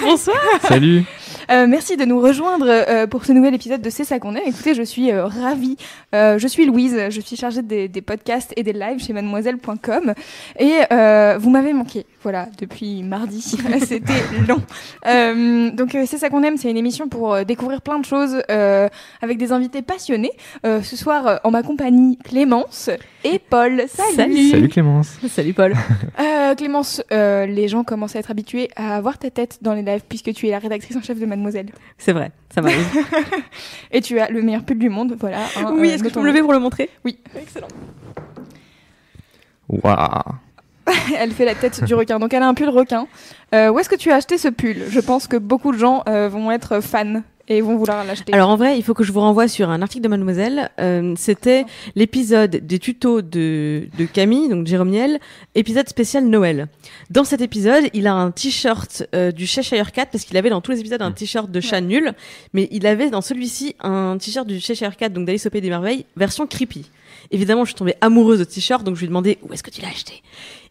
Bonsoir. Salut Euh, merci de nous rejoindre euh, pour ce nouvel épisode de C'est ça qu'on aime. Écoutez, je suis euh, ravie. Euh, je suis Louise, je suis chargée des, des podcasts et des lives chez mademoiselle.com et euh, vous m'avez manqué. Voilà, depuis mardi, c'était long. Euh, donc C'est ça qu'on aime, c'est une émission pour euh, découvrir plein de choses euh, avec des invités passionnés. Euh, ce soir, euh, en ma compagnie, Clémence et Paul. Salut Salut Clémence Salut Paul. Euh, Clémence, euh, les gens commencent à être habitués à voir ta tête dans les lives puisque tu es la rédactrice en chef de Mademoiselle. C'est vrai, ça m'arrive. Et tu as le meilleur pull du monde, voilà. hein, oui, euh, est-ce que tu peux me lever pour le montrer? Oui, excellent. Waouh Elle fait la tête du requin, donc elle a un pull requin. Euh, où est-ce que tu as acheté ce pull? Je pense que beaucoup de gens euh, vont être fans et vont vouloir l'acheter. Alors en vrai, il faut que je vous renvoie sur un article de Mademoiselle. Euh, C'était l'épisode des tutos de, de Camille, donc Jérôme Niel, épisode spécial Noël. Dans cet épisode, il a un t-shirt euh, du Cheshire Cat, parce qu'il avait dans tous les épisodes un t-shirt de chat nul, mais il avait dans celui-ci un t-shirt du Cheshire Cat, donc d'Alice au Pays des Merveilles, version creepy. Évidemment, je suis tombée amoureuse de t-shirt, donc je lui ai demandé où est-ce que tu l'as acheté.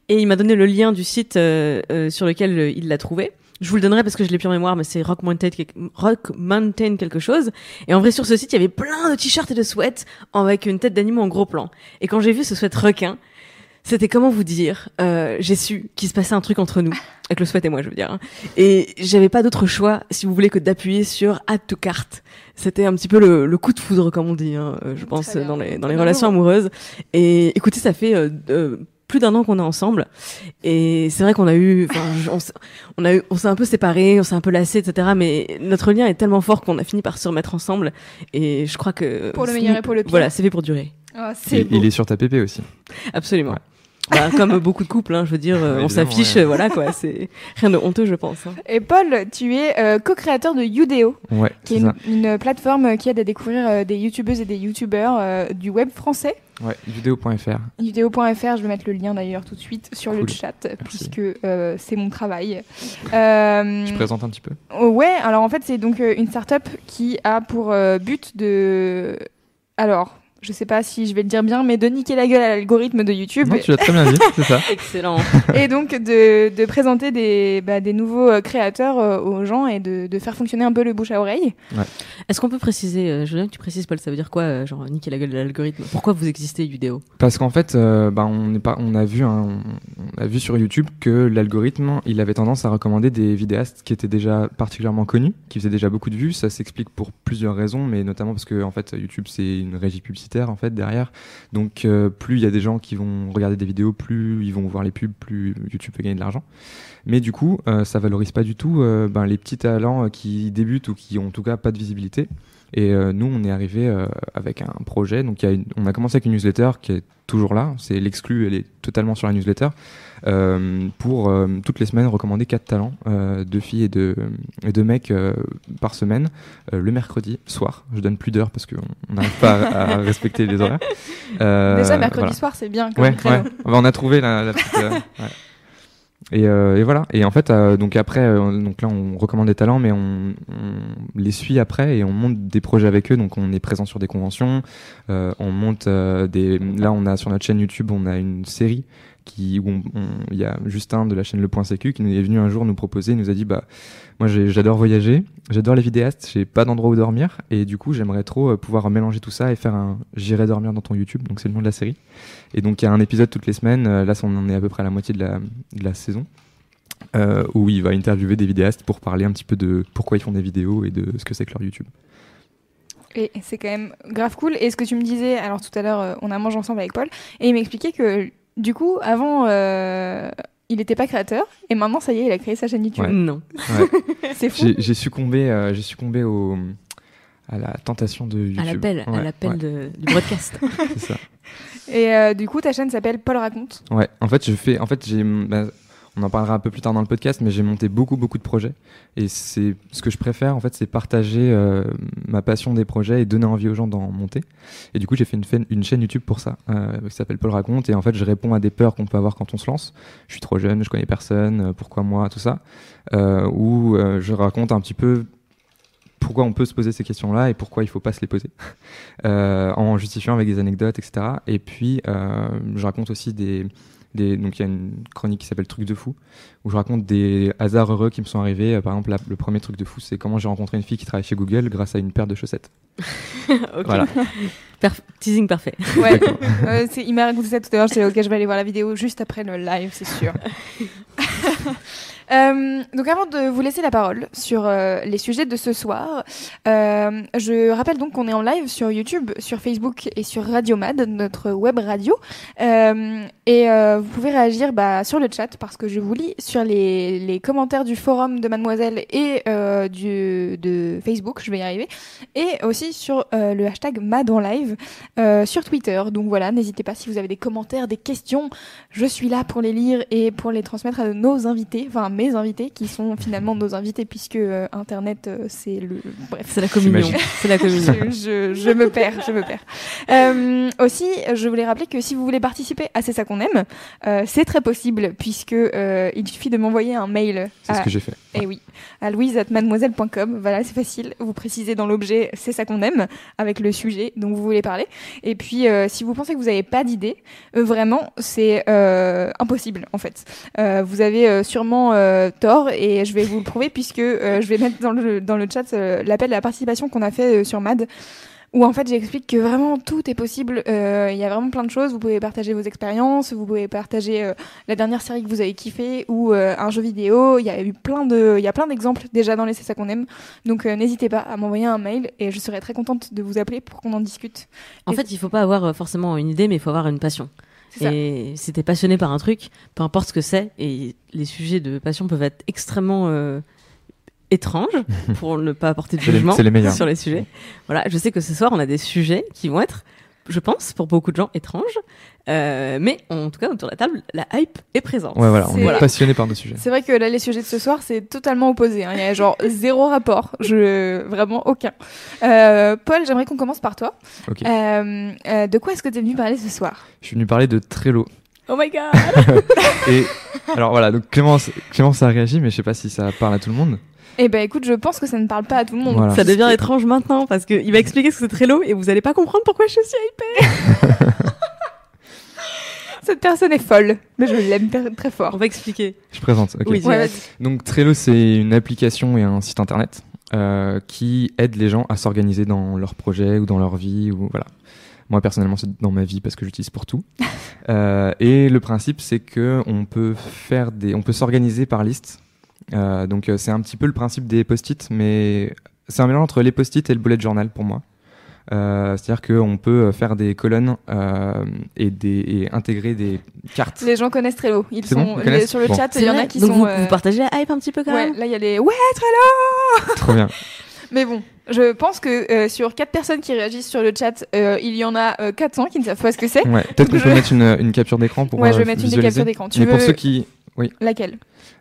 Et il m'a donné le lien du site euh, euh, sur lequel il l'a trouvé. Je vous le donnerai parce que je l'ai plus en mémoire, mais c'est Rock Mountain, quelque- Rock Mountain quelque chose. Et en vrai, sur ce site, il y avait plein de t-shirts et de sweats avec une tête d'animaux en gros plan. Et quand j'ai vu ce sweat requin, c'était comment vous dire, euh, j'ai su qu'il se passait un truc entre nous, avec le sweat et moi, je veux dire. hein. Et j'avais pas d'autre choix, si vous voulez, que d'appuyer sur Add to Cart. C'était un petit peu le, le coup de foudre, comme on dit, hein, je pense, dans les, dans les relations amoureuses. Et écoutez, ça fait euh, plus d'un an qu'on est ensemble. Et c'est vrai qu'on a eu, on, s'est- on a eu, on s'est un peu séparés, on s'est un peu lassés, etc. Mais notre lien est tellement fort qu'on a fini par se remettre ensemble. Et je crois que Pour le meilleur et pour le pire. Voilà, c'est fait pour durer. Ah, c'est il, est sur ta pépé aussi. Absolument. Ouais. Bah, comme beaucoup de couples, hein, je veux dire, euh, on s'affiche, ouais. voilà quoi. C'est rien de honteux, je pense. hein. Et Paul, tu es euh, co-créateur de Udeo, Ouais, qui est une, plateforme qui aide à découvrir euh, des youtubeuses et des youtubeurs euh, du web français. Ouais, vidéo.fr. Udeo.fr, je vais mettre le lien d'ailleurs tout de suite sur le chat, puisque euh, c'est mon travail. Euh, Je présente un petit peu. Oh, Ouais, alors en fait, c'est donc euh, une start-up qui a pour euh, but de. Alors, je sais pas si je vais le dire bien, mais de niquer la gueule à l'algorithme de YouTube Non, tu l'as très bien dit, c'est ça. Excellent. et donc de, de présenter des, bah, des nouveaux euh, créateurs euh, aux gens et de, de faire fonctionner un peu le bouche à oreille. Est-ce qu'on peut préciser, euh, je veux bien que tu précises, Paul, ça veut dire quoi, euh, genre niquer la gueule de l'algorithme? Pourquoi vous existez, Udeo Parce qu'en fait, euh, bah, on, est pas, on, a vu un- on a vu sur YouTube que l'algorithme, il avait tendance à recommander des vidéastes qui étaient déjà particulièrement connus, qui faisaient déjà beaucoup de vues. Ça s'explique pour plusieurs raisons, mais notamment parce que en fait, YouTube, c'est une régie publicitaire en fait derrière. Donc, euh, plus il y a des gens qui vont regarder des vidéos, plus ils vont voir les pubs, plus YouTube peut gagner de l'argent. Mais du coup, euh, ça valorise pas du tout euh, ben, les petits talents qui débutent ou qui ont en tout cas pas de visibilité. Et nous, on est arrivé avec un projet. Donc, on a commencé avec une newsletter qui est toujours là. C'est l'exclu, elle est totalement sur la newsletter. Euh, pour euh, toutes les semaines recommander quatre talents euh, de filles et de, et de mecs euh, par semaine, euh, le mercredi soir. Je donne plus d'heures parce qu'on on n'arrive pas à, à respecter les horaires. Euh, Déjà, mercredi voilà. soir, c'est bien. Comme Ouais, ouais. On a trouvé la, la petite. euh, ouais. Et, euh, et voilà. Et en fait, euh, donc après, euh, donc là, on recommande des talents, mais on, on les suit après et on monte des projets avec eux. Donc, on est présent sur des conventions. euh, on monte euh, des. Là, on a sur notre chaîne YouTube, on a une série où il y a Justin de la chaîne Le Point Sécu qui nous est venu un jour nous proposer, il nous a dit bah moi j'adore voyager, j'adore les vidéastes, j'ai pas d'endroit où dormir et du coup j'aimerais trop euh, pouvoir mélanger tout ça et faire un j'irai dormir dans ton YouTube. Donc c'est le nom de la série. Et donc il y a un épisode toutes les semaines. euh, Là, on en est à peu près à la moitié de la, saison. euh, où il va interviewer des vidéastes pour parler un petit peu de pourquoi ils font des vidéos et de ce que c'est que leur YouTube. Et c'est quand même grave cool. Et ce que tu me disais, alors tout à l'heure, on a mangé ensemble avec Paul, et il m'expliquait que du coup, avant, euh, il n'était pas créateur, et maintenant, ça y est, il a créé sa chaîne YouTube. Ouais. Non. C'est fou. J'ai succombé, euh, j'ai succombé au, à la tentation de YouTube. À l'appel, à l'appel du broadcast. c'est ça. Et euh, du coup, ta chaîne s'appelle Paul raconte. Ouais, en fait, je fais. En fait, j'ai. bah, on en parlera un peu plus tard dans le podcast, mais j'ai monté beaucoup, beaucoup de projets. Et c'est ce que je préfère, en fait, c'est partager euh, ma passion des projets et donner envie aux gens d'en monter. Et du coup, j'ai fait une, chaîne YouTube pour ça, euh, qui s'appelle Paul Raconte. Et en fait, je réponds à des peurs qu'on peut avoir quand on se lance. Je suis trop jeune, je connais personne, euh, pourquoi moi, tout ça. Euh, où je raconte un petit peu pourquoi on peut se poser ces questions-là et pourquoi il faut pas se les poser, en justifiant avec des anecdotes, etc. Et puis, je raconte aussi des, des donc il y a une chronique qui s'appelle Truc de fou, où je raconte des hasards heureux qui me sont arrivés. Euh, Par exemple, la- le premier truc de fou, c'est comment j'ai rencontré une fille qui travaille chez Google grâce à une paire de chaussettes. Ok. Voilà. Perf- teasing parfait. Ouais. Euh, c'est- il m'a raconté ça tout à l'heure. J'étais ok, je vais aller voir la vidéo juste après le live, c'est sûr. Euh, donc avant de vous laisser la parole sur euh, les sujets de ce soir, euh, je rappelle donc qu'on est en live sur YouTube, sur Facebook et sur Radio Mad, notre web radio. Et vous pouvez réagir bah, sur le chat parce que je vous lis sur les, commentaires du forum de Mademoiselle et de Facebook, je vais y arriver, et aussi sur le hashtag Mad en live sur Twitter. Donc voilà, n'hésitez pas si vous avez des commentaires, des questions, je suis là pour les lire et pour les transmettre à nos invités, mes invités qui sont finalement nos invités puisque euh, Internet euh, c'est le bref. C'est la communion. C'est la communion. Je, je, je me perds, je me perds. Euh, aussi, je voulais rappeler que si vous voulez participer à C'est ça qu'on aime, euh, c'est très possible puisque euh, il suffit de m'envoyer un mail. C'est ce que j'ai fait. Eh oui, à louise@mademoiselle.com. Voilà, c'est facile. Vous précisez dans l'objet c'est ça qu'on aime avec le sujet dont vous voulez parler. Et puis, euh, si vous pensez que vous n'avez pas d'idée, euh, vraiment, c'est euh, impossible en fait. Euh, vous avez euh, sûrement euh, tort et je vais vous le prouver puisque je vais mettre dans le, dans le chat l'appel à la participation qu'on a fait sur MAD où en fait j'explique que vraiment tout est possible. Euh, Il y a vraiment plein de choses. Vous pouvez partager vos expériences, vous pouvez partager euh, la dernière série que vous avez kiffé ou euh, un jeu vidéo. Il y a eu plein de, il y a plein d'exemples déjà dans les C'est ça qu'on aime. Donc n'hésitez pas à m'envoyer un mail et je serai très contente de vous appeler pour qu'on en discute. En Et- fait, il faut pas avoir forcément une idée, mais il faut avoir une passion. Et si t'es passionné par un truc, peu importe ce que c'est, et les sujets de passion peuvent être extrêmement étranges, pour ne pas apporter de les- jugement les sur les sujets. Voilà, je sais que ce soir, on a des sujets qui vont être, je pense, pour beaucoup de gens étranges, euh, mais en tout cas, autour de la table, la hype est présente. Ouais, voilà, on est passionné par nos sujets. C'est vrai que là, les sujets de ce soir, c'est totalement opposé. hein. Il y a genre zéro rapport. Je... Vraiment aucun. Euh, Paul, j'aimerais qu'on commence par toi. Ok. Euh, euh, de quoi est-ce que tu es venu parler ce soir? Je suis venu parler de Trello. Oh my god Et alors voilà, donc Clémence, Clémence a réagi, mais je sais pas si ça parle à tout le monde. Eh ben écoute, je pense que ça ne parle pas à tout le monde. Voilà. Ça devient étrange maintenant parce qu'il va expliquer ce que c'est Trello et vous allez pas comprendre pourquoi je suis hypée. Cette personne est folle, mais je l'aime très On fort. va expliquer. Je présente. Oui, Ouais. Donc Trello, c'est une application et un site internet euh, qui aide les gens à s'organiser dans leurs projets ou dans leur vie ou voilà. Moi personnellement, c'est dans ma vie parce que j'utilise pour tout. Euh, et le principe, c'est que on peut faire des, on peut s'organiser par liste. Euh, donc euh, c'est un petit peu le principe des post-it, mais c'est un mélange entre les post-it et le bullet journal pour moi. Euh, C'est-à-dire qu'on peut faire des colonnes euh, et, des, et intégrer des cartes. Les gens connaissent Trello. Ils sont bon, les- sur le Bon. chat. Il y en a qui Donc sont. vous, euh, vous partagez la hype un petit peu quand Ouais, même là il y a les ouais Trello. Trop bien. Mais bon, je pense que euh, sur quatre personnes qui réagissent sur le chat, euh, il y en a euh, 400 qui ne savent pas ce que c'est. Ouais, peut-être qu'on Je- peut mettre une, une capture d'écran pour Ouais, je vais mettre une captures d'écran. Tu Mais pour veux- ceux qui, Laquelle? euh,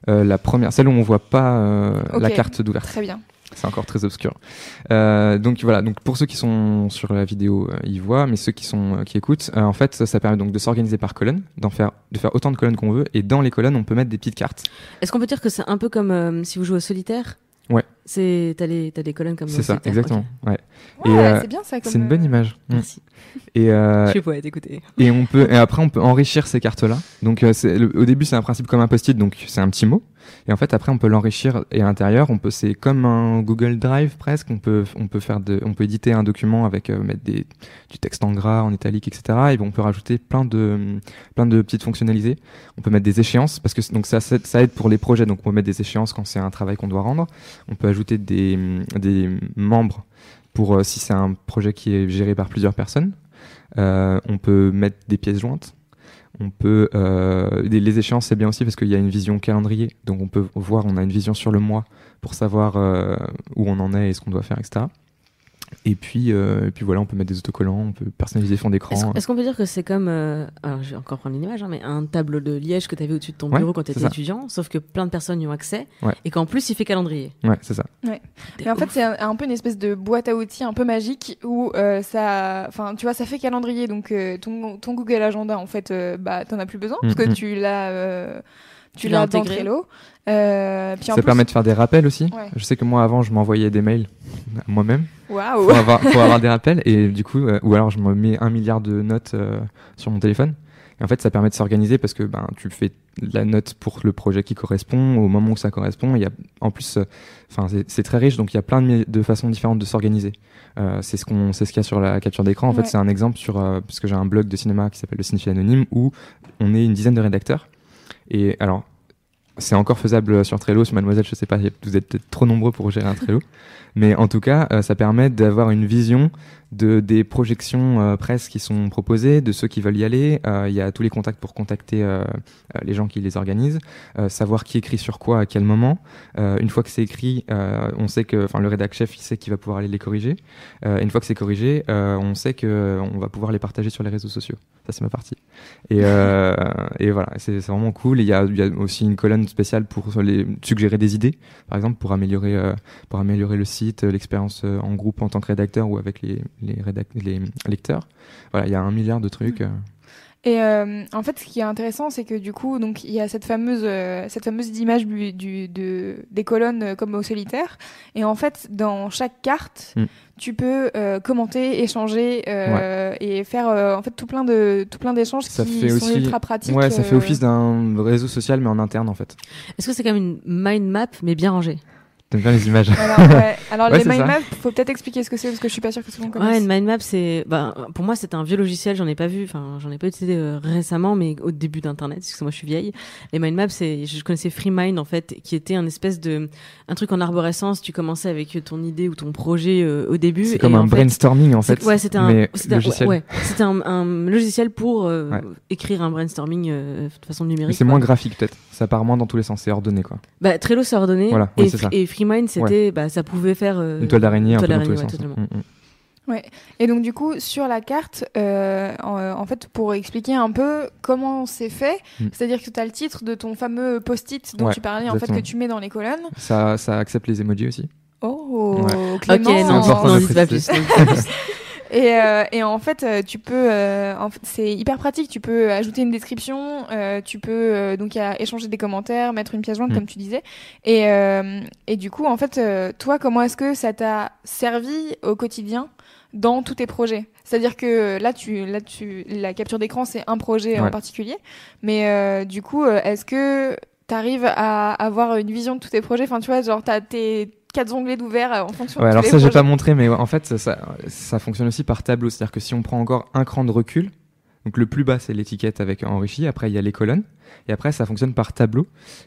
la première, celle où on voit pas euh, la carte d'ouverture, Très bien. c'est encore très obscur. Euh, donc voilà, donc pour ceux qui sont sur la vidéo, euh, ils voient, mais ceux qui sont euh, qui écoutent, euh, en fait, ça, ça permet donc de s'organiser par colonne, d'en faire, de faire autant de colonnes qu'on veut, et dans les colonnes, on peut mettre des petites cartes. Est-ce qu'on peut dire que c'est un peu comme euh, si vous jouez au solitaire? Ouais. C'est t'as les t'as des colonnes comme dans C'est ça, exactement. Ouais. Euh, c'est bien ça. C'est une bonne euh, image. Mm. Merci. Et euh, Je suis poète, écoutez. Et on peut et après on peut enrichir ces cartes là. Donc euh, le- au début c'est un principe comme un post-it donc c'est un petit mot et en fait après on peut l'enrichir et à l'intérieur on peut c'est comme un Google Drive presque on peut on peut faire de on peut éditer un document avec euh, mettre des du texte en gras en italique etc et on peut rajouter plein de plein de petites fonctionnalités. On peut mettre des échéances parce que donc ça ça ça aide pour les projets donc on peut mettre des échéances quand c'est un travail qu'on doit rendre. On peut ajouter des des membres pour euh, si c'est un projet qui est géré par plusieurs personnes. Euh, on peut mettre des pièces jointes. On peut euh, les, échéances c'est bien aussi parce qu'il y a une vision calendrier, donc on peut voir, on a une vision sur le mois pour savoir où on en est et ce qu'on doit faire, etc. Et puis, euh, et puis voilà, on peut mettre des autocollants, on peut personnaliser fond d'écran. est-ce qu'on peut dire que c'est comme, euh, alors je vais encore prendre une image, hein, mais un tableau de liège que tu avais au-dessus de ton Ouais, bureau quand tu étais étudiant, sauf que plein de personnes y ont accès, Ouais. et qu'en plus il fait calendrier. Ouais, c'est ça. Mais en fait, c'est un, un peu une espèce de boîte à outils un peu magique où euh, ça, enfin, tu vois, ça fait calendrier. Donc euh, ton, ton Google Agenda, en fait, euh, bah, t'en as plus besoin parce que Mhm. tu l'as, euh, tu Tu l'as l'as dans. Trello. Euh, puis en ça plus, permet de faire des rappels aussi. Ouais. Je sais que moi, avant, je m'envoyais des mails moi-même pour avoir, pour avoir des rappels. Et du coup, euh, ou alors je me mets un milliard de notes euh, sur mon téléphone. Et en fait, ça permet de s'organiser parce que ben, tu fais la note pour le projet qui correspond au moment où ça correspond. Il y a, en plus, enfin, c'est- très riche, donc il y a plein de, façons différentes de s'organiser. C'est ce qu'on, c'est ce qu'il y a sur la capture d'écran. En Ouais. fait, c'est un exemple sur, parce que j'ai un blog de cinéma qui s'appelle le Cinéphile Anonyme où on est une dizaine de rédacteurs. Et alors, c'est encore faisable sur Trello, sur Mademoiselle, je sais pas, vous êtes peut-être trop nombreux pour gérer un Trello. Mais en tout cas, euh, ça permet d'avoir une vision de, des projections euh, presse qui sont proposées, de ceux qui veulent y aller. Euh, Il y a tous les contacts pour contacter euh, les gens qui les organisent, savoir qui écrit sur quoi à quel moment. Une fois que c'est écrit, on sait que, enfin, le rédac chef, il sait qu'il va pouvoir aller les corriger. Une fois que c'est corrigé, on sait que on va pouvoir les partager sur les réseaux sociaux. Ça, c'est ma partie. Et, et voilà, c'est vraiment cool. Il y a, aussi une colonne spéciale pour suggérer des idées, par exemple, pour améliorer, pour améliorer le site, l'expérience en groupe en tant que rédacteur ou avec les, les, lecteurs. Voilà, il y a un milliard de trucs. euh. Et euh, en fait, ce qui est intéressant, c'est que du coup, donc il y a cette fameuse, euh, cette fameuse image du, du- de, des colonnes euh, comme au solitaire. Et en fait, dans chaque carte, Mm. tu peux euh, commenter, échanger euh, et faire euh, en fait tout plein de tout plein d'échanges Ça qui fait sont aussi- ultra pratiques. Ouais, ça fait office d'un réseau social, mais en interne, en fait. Est-ce que c'est quand même une mind map, mais bien rangée? T'aimes bien les images Alors, ouais. Alors Ouais, les c'est mind maps, faut peut-être expliquer ce que c'est parce que je suis pas sûre que tout le monde Ouais, connaisse. une mind map, c'est, bah, pour moi, c'est un vieux logiciel. J'en ai pas vu, enfin, j'en ai pas utilisé euh, récemment, mais au début d'Internet, parce que moi, je suis vieille. Les mind maps, c'est, je connaissais FreeMind, en fait, qui était un espèce de, un truc en arborescence. Tu commençais avec ton idée ou ton projet euh, au début. C'est et comme en un fait, brainstorming, en c'est- fait. Ouais, c'était un, mais c'était un- logiciel. ouais, c'était un, un logiciel pour euh, Ouais. écrire un brainstorming euh, de façon Mais numérique. c'est quoi. moins graphique, peut-être. Ça part moins dans tous les sens. C'est ordonné, quoi. Bah, Trello, c'est ordonné. Voilà, et, oui, c'est ça. et FreeMind, c'était, bah, ça pouvait faire euh, Une toile d'araignée, un peu dans tous les sens. ouais. Mm, mm. Et donc du coup sur la carte, euh, en, en fait pour expliquer un peu comment c'est fait, Mm. c'est-à-dire que tu as le titre de ton fameux post-it dont Ouais, tu parlais en fait que tu mets dans les colonnes. Ça, ça accepte les emojis aussi. Oh, Ouais. Ok, Clément. non, important non, non, pas plus. Et, euh, et en fait, euh, tu peux, euh, en fait, c'est hyper pratique. Tu peux ajouter une description, euh, tu peux euh, donc y a- échanger des commentaires, mettre une pièce jointe Mm. comme tu disais. Et, euh, et du coup, en fait, euh, toi, comment est-ce que ça t'a servi au quotidien dans tous tes projets? C'est-à-dire que là, tu, là, tu, la capture d'écran, c'est un projet en particulier. Mais euh, du coup, est-ce que tu arrives à avoir une vision de tous tes projets? Enfin, tu vois, genre, t'as tes quatre onglets d'ouvert euh, en fonction Ouais, de alors ça, j'ai pas montré, mais en fait, ça, ça, ça fonctionne aussi par tableau. C'est-à-dire que si on prend encore un cran de recul, donc le plus bas, c'est l'étiquette avec enrichi. Après, il y a les colonnes. Et après, ça fonctionne par tableau.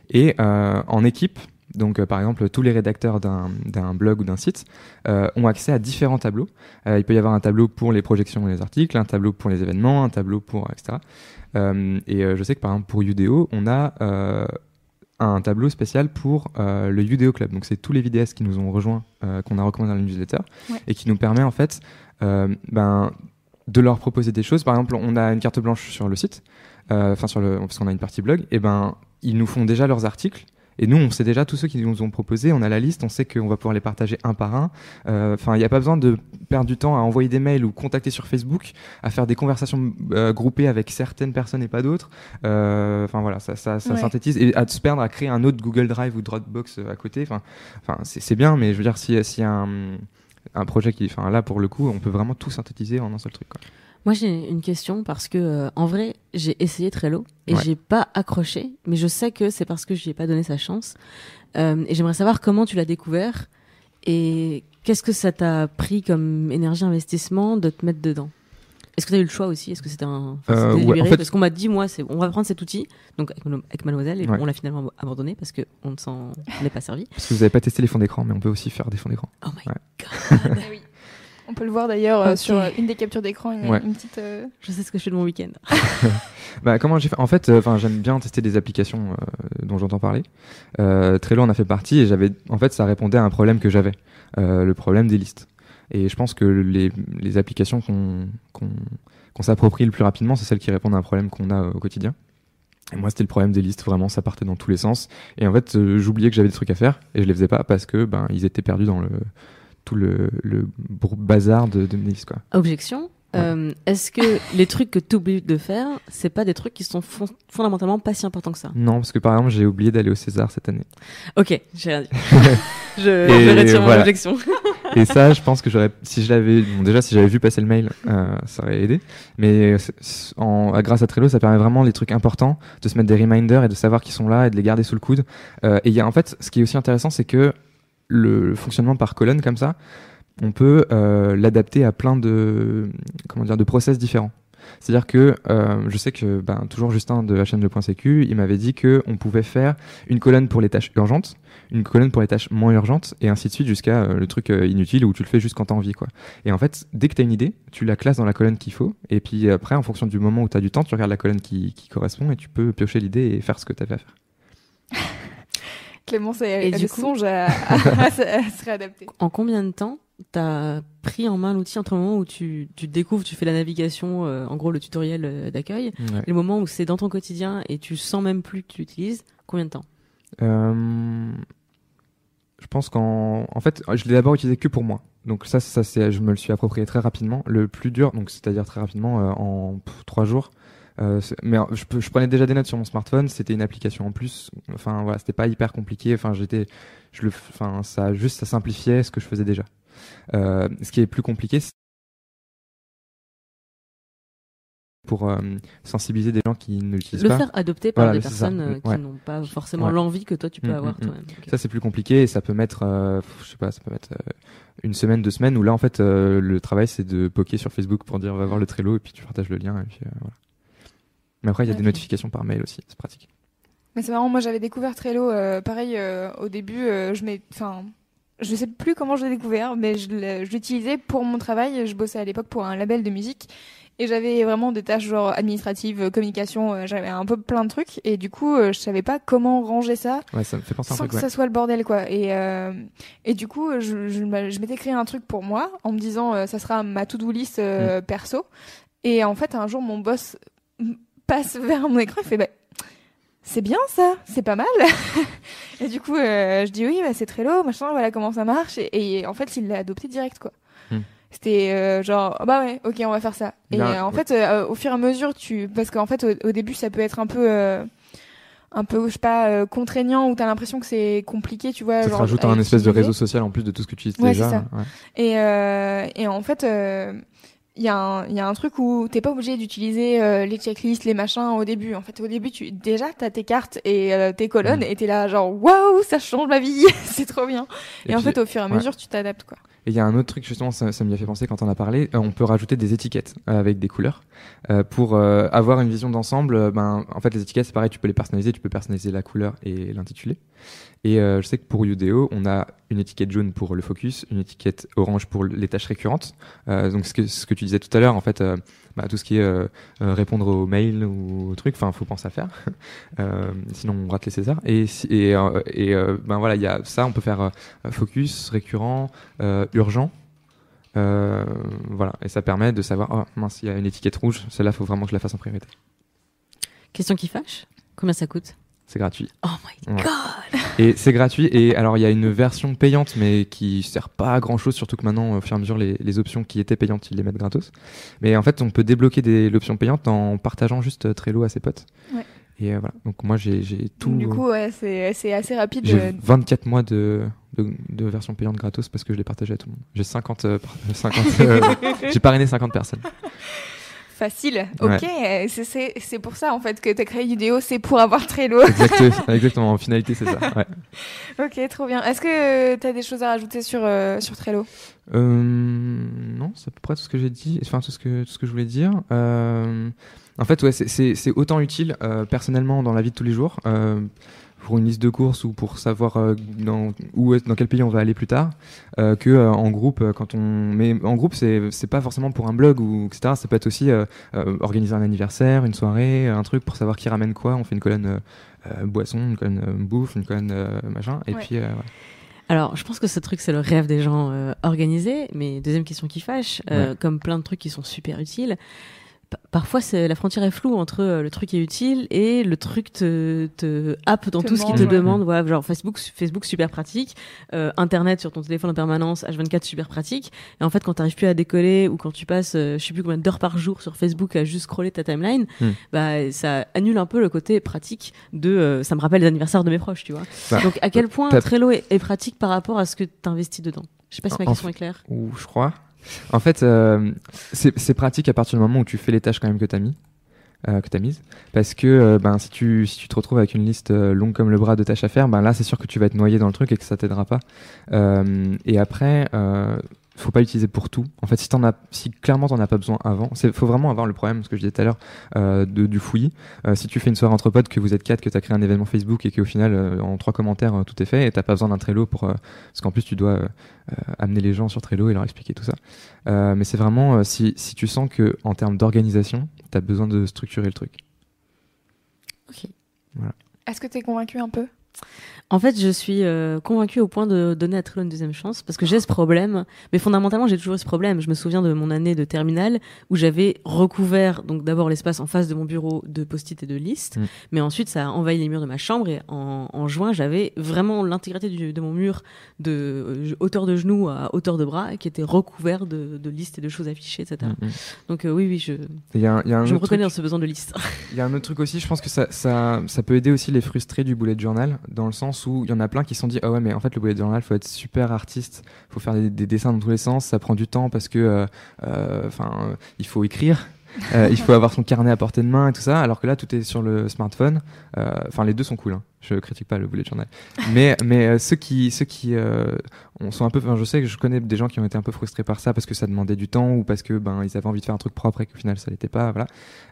Et euh, en équipe, donc euh, par exemple, tous les rédacteurs d'un blog ou d'un site euh, ont accès à différents tableaux. Il peut y avoir un tableau pour les projections et les articles, un tableau pour les événements, un tableau pour etc. Et je sais que par exemple pour Udeo, on a un tableau spécial pour euh, le Udeo Club. Donc c'est tous les vidéastes qui nous ont rejoints, euh, qu'on a recommandé dans le newsletter, Ouais. et qui nous permet en fait euh, ben, de leur proposer des choses. Par exemple, on a une carte blanche sur le site, enfin sur le, parce qu'on a une partie blog, et ben ils nous font déjà leurs articles. Et nous, on sait déjà tous ceux qui nous ont proposé, on a la liste, on sait qu'on va pouvoir les partager un par un. Euh, Enfin, il n'y a pas besoin de perdre du temps à envoyer des mails ou contacter sur Facebook, à faire des conversations euh, groupées avec certaines personnes et pas d'autres. Euh, Enfin voilà, ça, ça, ça Ouais. synthétise et à se perdre à créer un autre Google Drive ou Dropbox à côté. Enfin, c'est bien, mais je veux dire, si s'il y a un, un projet qui, enfin là pour le coup, on peut vraiment tout synthétiser en un seul truc. Quoi. Moi, j'ai une question parce que, euh, en vrai, j'ai essayé Trello et Ouais. j'ai pas accroché, mais je sais que c'est parce que je lui ai pas donné sa chance. Euh, et j'aimerais savoir comment tu l'as découvert et qu'est-ce que ça t'a pris comme énergie investissement de te mettre dedans? Est-ce que tu as eu le choix aussi? Est-ce que c'était un Euh, ouais, délibéré? en fait- Parce qu'on m'a dit, moi, c'est on va prendre cet outil, donc avec, Mademoiselle, et Ouais. on l'a finalement abandonné parce qu'on ne s'en est pas servi. Parce que vous n'avez pas testé les fonds d'écran, mais on peut aussi faire des fonds d'écran. Oh my Ouais. god Eh oui. On peut le voir d'ailleurs euh, sur euh, une des captures d'écran, une, Ouais. une petite. euh, Je sais ce que je fais de mon week-end. Bah, comment j'ai fait En fait, enfin, j'aime bien tester des applications euh, dont j'entends parler. Euh, Trello en a fait partie et j'avais, en fait, ça répondait à un problème que j'avais, euh, le problème des listes. Et je pense que les, les applications qu'on s'approprie le plus rapidement, c'est celles qui répondent à un problème qu'on a au quotidien. Et moi, c'était le problème des listes, vraiment, ça partait dans tous les sens. Et en fait, euh, j'oubliais que j'avais des trucs à faire et je les faisais pas parce que ben ils étaient perdus dans le tout le, bazar de, de quoi. Objection. Euh, Est-ce que les trucs que tu oublies de faire, c'est pas des trucs qui sont fon- fondamentalement pas si importants que ça? Non, parce que par exemple, j'ai oublié d'aller au César cette année. Ok, j'ai rien dit. je, Et je retire mon voilà. objection. Et ça, je pense que j'aurais, si je l'avais, bon, déjà, si j'avais vu passer le mail, euh, ça aurait aidé. Mais en, grâce à Trello, ça permet vraiment les trucs importants de se mettre des reminders et de savoir qu'ils sont là et de les garder sous le coude. Euh, et il y a, en fait, ce qui est aussi intéressant, c'est que le, fonctionnement par colonne comme ça, on peut euh, l'adapter à plein de, comment dire, de process différents. C'est-à-dire que euh, je sais que ben, toujours Justin de la chaîne de .sécu, il m'avait dit que on pouvait faire une colonne pour les tâches urgentes, une colonne pour les tâches moins urgentes, et ainsi de suite jusqu'à euh, le truc inutile où tu le fais juste quand t'as envie. Quoi. Et en fait, dès que t'as une idée, tu la classes dans la colonne qu'il faut, et puis après, en fonction du moment où t'as du temps, tu regardes la colonne qui, qui correspond et tu peux piocher l'idée et faire ce que t'avais à faire. Clémence, Et elle, du elle coup songe à, à, à se à se réadapter. En combien de temps t'as pris en main l'outil entre le moment où tu, tu découvres, tu fais la navigation, euh, en gros le tutoriel euh, d'accueil, et le moment où c'est dans ton quotidien et tu sens même plus que tu l'utilises, combien de temps? Euh, je pense qu'en en fait, je l'ai d'abord utilisé que pour moi. Donc ça, ça c'est, je me le suis approprié très rapidement. Le plus dur, donc c'est-à-dire très rapidement, euh, en pff, trois jours. Euh, mais euh, je, prenais déjà des notes sur mon smartphone. C'était une application en plus. Enfin voilà, c'était pas hyper compliqué. Enfin j'étais, je le, enfin ça juste ça simplifiait ce que je faisais déjà. Euh, ce qui est plus compliqué, c'est pour euh, sensibiliser des gens qui ne l'utilisent Le pas. faire adopter par Voilà, des personnes qui Ouais. n'ont pas forcément Ouais. l'envie que toi tu peux Mm, avoir mm, mm. toi-même. Ça c'est plus compliqué et ça peut mettre, euh, je sais pas, ça peut mettre euh, une semaine, deux semaines où là en fait le travail c'est de poker sur Facebook pour dire va voir le Trello et puis tu partages le lien et puis voilà. Mais après il y a des notifications par mail aussi, c'est pratique. Mais c'est marrant, moi j'avais découvert Trello, euh, pareil, euh, au début, euh, je mets, enfin, je sais plus comment je l'ai découvert, mais je l'utilisais pour mon travail. Je bossais à l'époque pour un label de musique et j'avais vraiment des tâches genre administratives, communication, j'avais un peu plein de trucs et du coup, je savais pas comment ranger ça Ouais, ça me fait penser à un sans truc. que Ouais. ça soit le bordel quoi. Et euh, et du coup, je, je, m'étais créé un truc pour moi en me disant euh, ça sera ma to-do list euh, Mm. perso. Et en fait, un jour, mon boss passe vers mon écran et fait bah, c'est bien ça, c'est pas mal. et du coup, euh, je dis oui, bah, c'est Trello, machin, voilà comment ça marche. Et, et en fait, il l'a adopté direct quoi. Hmm. C'était euh, genre ah bah ouais, ok, on va faire ça. Et Là, euh, en ouais. fait, au fur et à mesure, tu parce qu'en fait, au, au début, ça peut être un peu un peu, je sais pas, contraignant où t'as l'impression que c'est compliqué, tu vois. Ça te rajoute un espèce de réseau social en plus de tout ce que tu utilises Ouais, déjà. c'est ça. ouais. Et, et en fait, il y, a un- il y a un truc où t'es pas obligé d'utiliser euh, les checklists, les machins au début. En fait, au début, tu déjà t'as tes cartes et euh, tes colonnes Mm. et t'es là genre waouh, ça change ma vie, c'est trop bien. Et, en puis, fait, au fur et à ouais. mesure, tu t'adaptes quoi. Et il y a un autre truc justement, ça, ça m'y a fait penser quand on a parlé. euh, on peut rajouter des étiquettes euh, avec des couleurs euh, pour euh, avoir une vision d'ensemble. ben, en fait, les étiquettes, c'est pareil, tu peux les personnaliser. Tu peux personnaliser la couleur et l'intitulé. Et euh, je sais que pour Udeo, on a une étiquette jaune pour le focus, une étiquette orange pour les tâches récurrentes. Euh, donc ce que, ce que tu disais tout à l'heure, en fait, euh, bah, tout ce qui est répondre aux mails ou aux trucs, enfin, faut penser à faire. Sinon, on rate les Césars. Et, ben voilà, il y a ça, on peut faire focus, récurrent, urgent. Voilà, et ça permet de savoir, oh mince, il y a une étiquette rouge, celle-là, faut vraiment que je la fasse en priorité. Question qui fâche Combien ça coûte? C'est gratuit. Oh my Ouais. god Et c'est gratuit. Et alors, il y a une version payante, mais qui sert pas à grand chose, surtout que maintenant, au fur et à mesure, les, les options qui étaient payantes, ils les mettent gratos. Mais en fait, on peut débloquer des- l'option payante en partageant juste euh, Trello à ses potes. Ouais. Et euh, voilà. Donc, moi, j'ai j'ai tout. Du coup, ouais, c'est c'est assez rapide. j'ai euh, 24 mois de, de, de version payante gratos parce que je l'ai partagé à tout le monde. J'ai 50, euh, par- 50 euh, j'ai parrainé 50 personnes. Facile, ok. euh, c'est- pour ça en fait que t'as créé Udeo, c'est pour avoir Trello. Exactement, exactement. En finalité, c'est ça. Ouais. ok, trop bien. Est-ce que euh, t'as des choses à rajouter sur, euh, sur Trello? Euh, non, c'est à peu près tout ce que j'ai dit, enfin tout ce que tout ce que je voulais dire. En fait, ouais, c'est- autant utile personnellement dans la vie de tous les jours. Pour une liste de courses ou pour savoir euh, dans, où est, dans quel pays on va aller plus tard, euh, que euh, en groupe euh, quand on. Mais en groupe, c'est c'est pas forcément pour un blog ou etc. Ça peut être aussi organiser un anniversaire, une soirée, un truc pour savoir qui ramène quoi. On fait une colonne boisson, une colonne bouffe, une colonne machin, et Ouais. puis. Alors, je pense que ce truc, c'est le rêve des gens organisés. Mais deuxième question qui fâche, comme plein de trucs qui sont super utiles, parfois c'est la frontière est floue entre euh, le truc qui est utile et le truc te, te happe dans Te tout ce qui demande, te ouais. demande. Voilà, genre Facebook, Facebook super pratique, euh, Internet sur ton téléphone en permanence, H24 super pratique. Et en fait, quand t'arrives plus à décoller ou quand tu passes, euh, je sais plus combien d'heures par jour sur Facebook à juste scroller ta timeline, Hmm. bah ça annule un peu le côté pratique de. euh, ça me rappelle les anniversaires de mes proches, tu vois. Bah, Donc à quel point Trello est, est pratique par rapport à ce que t'investis dedans? Je sais pas si ma En- question est claire. Ou je crois. En fait, euh, c'est pratique à partir du moment où tu fais les tâches quand même que tu euh, mises. Parce que euh, ben si tu te retrouves avec une liste longue comme le bras de tâches à faire ben là c'est sûr que tu vas être noyé dans le truc et que ça t'aidera pas. Et après faut pas l'utiliser pour tout. En fait si t'en as si clairement t'en as pas besoin avant c'est faut vraiment avoir le problème ce que je disais tout à l'heure euh, de du fouillis. Euh, si tu fais une soirée entre potes que vous êtes quatre que tu as créé un événement Facebook et qu'au final euh, en trois commentaires euh, tout est fait et t'as pas besoin d'un Trello pour parce qu'en plus tu dois amener les gens sur Trello et leur expliquer tout ça. Mais c'est vraiment si, si tu sens que en termes d'organisation, tu as besoin de structurer le truc. Est-ce que tu es convaincu un peu? En fait, je suis euh, convaincue au point de donner à Trello une deuxième chance parce que j'ai ce problème. Mais fondamentalement, j'ai toujours eu ce problème. Je me souviens de mon année de terminale où j'avais recouvert donc d'abord l'espace en face de mon bureau de post-it et de listes, Mm. mais ensuite ça a envahi les murs de ma chambre et en, en juin, j'avais vraiment l'intégralité de mon mur de euh, hauteur de genou à hauteur de bras qui était recouvert de, de listes et de choses affichées, etc. Mm, mm. Donc euh, oui, oui, je, Il y a, un- il y a un je me reconnais truc- dans ce besoin de liste. Il y a un autre truc aussi, je pense que ça, ça, ça peut aider aussi les frustrés du bullet journal, dans le sens où il y en a plein qui se sont dit Ah ouais, mais en fait, le bullet journal, faut être super artiste, faut faire des, des dessins dans tous les sens, ça prend du temps parce que, euh, euh, enfin, euh, il faut écrire. il faut avoir son carnet à portée de main et tout ça, alors que là tout est sur le smartphone. Enfin, les deux sont cool. Hein. Je critique pas le bullet journal, mais mais ceux qui ceux qui on sont un peu. Je sais que je connais des gens qui ont été un peu frustrés par ça parce que ça demandait du temps ou parce que ben ils avaient envie de faire un truc propre et qu'au final ça l'était pas. Voilà.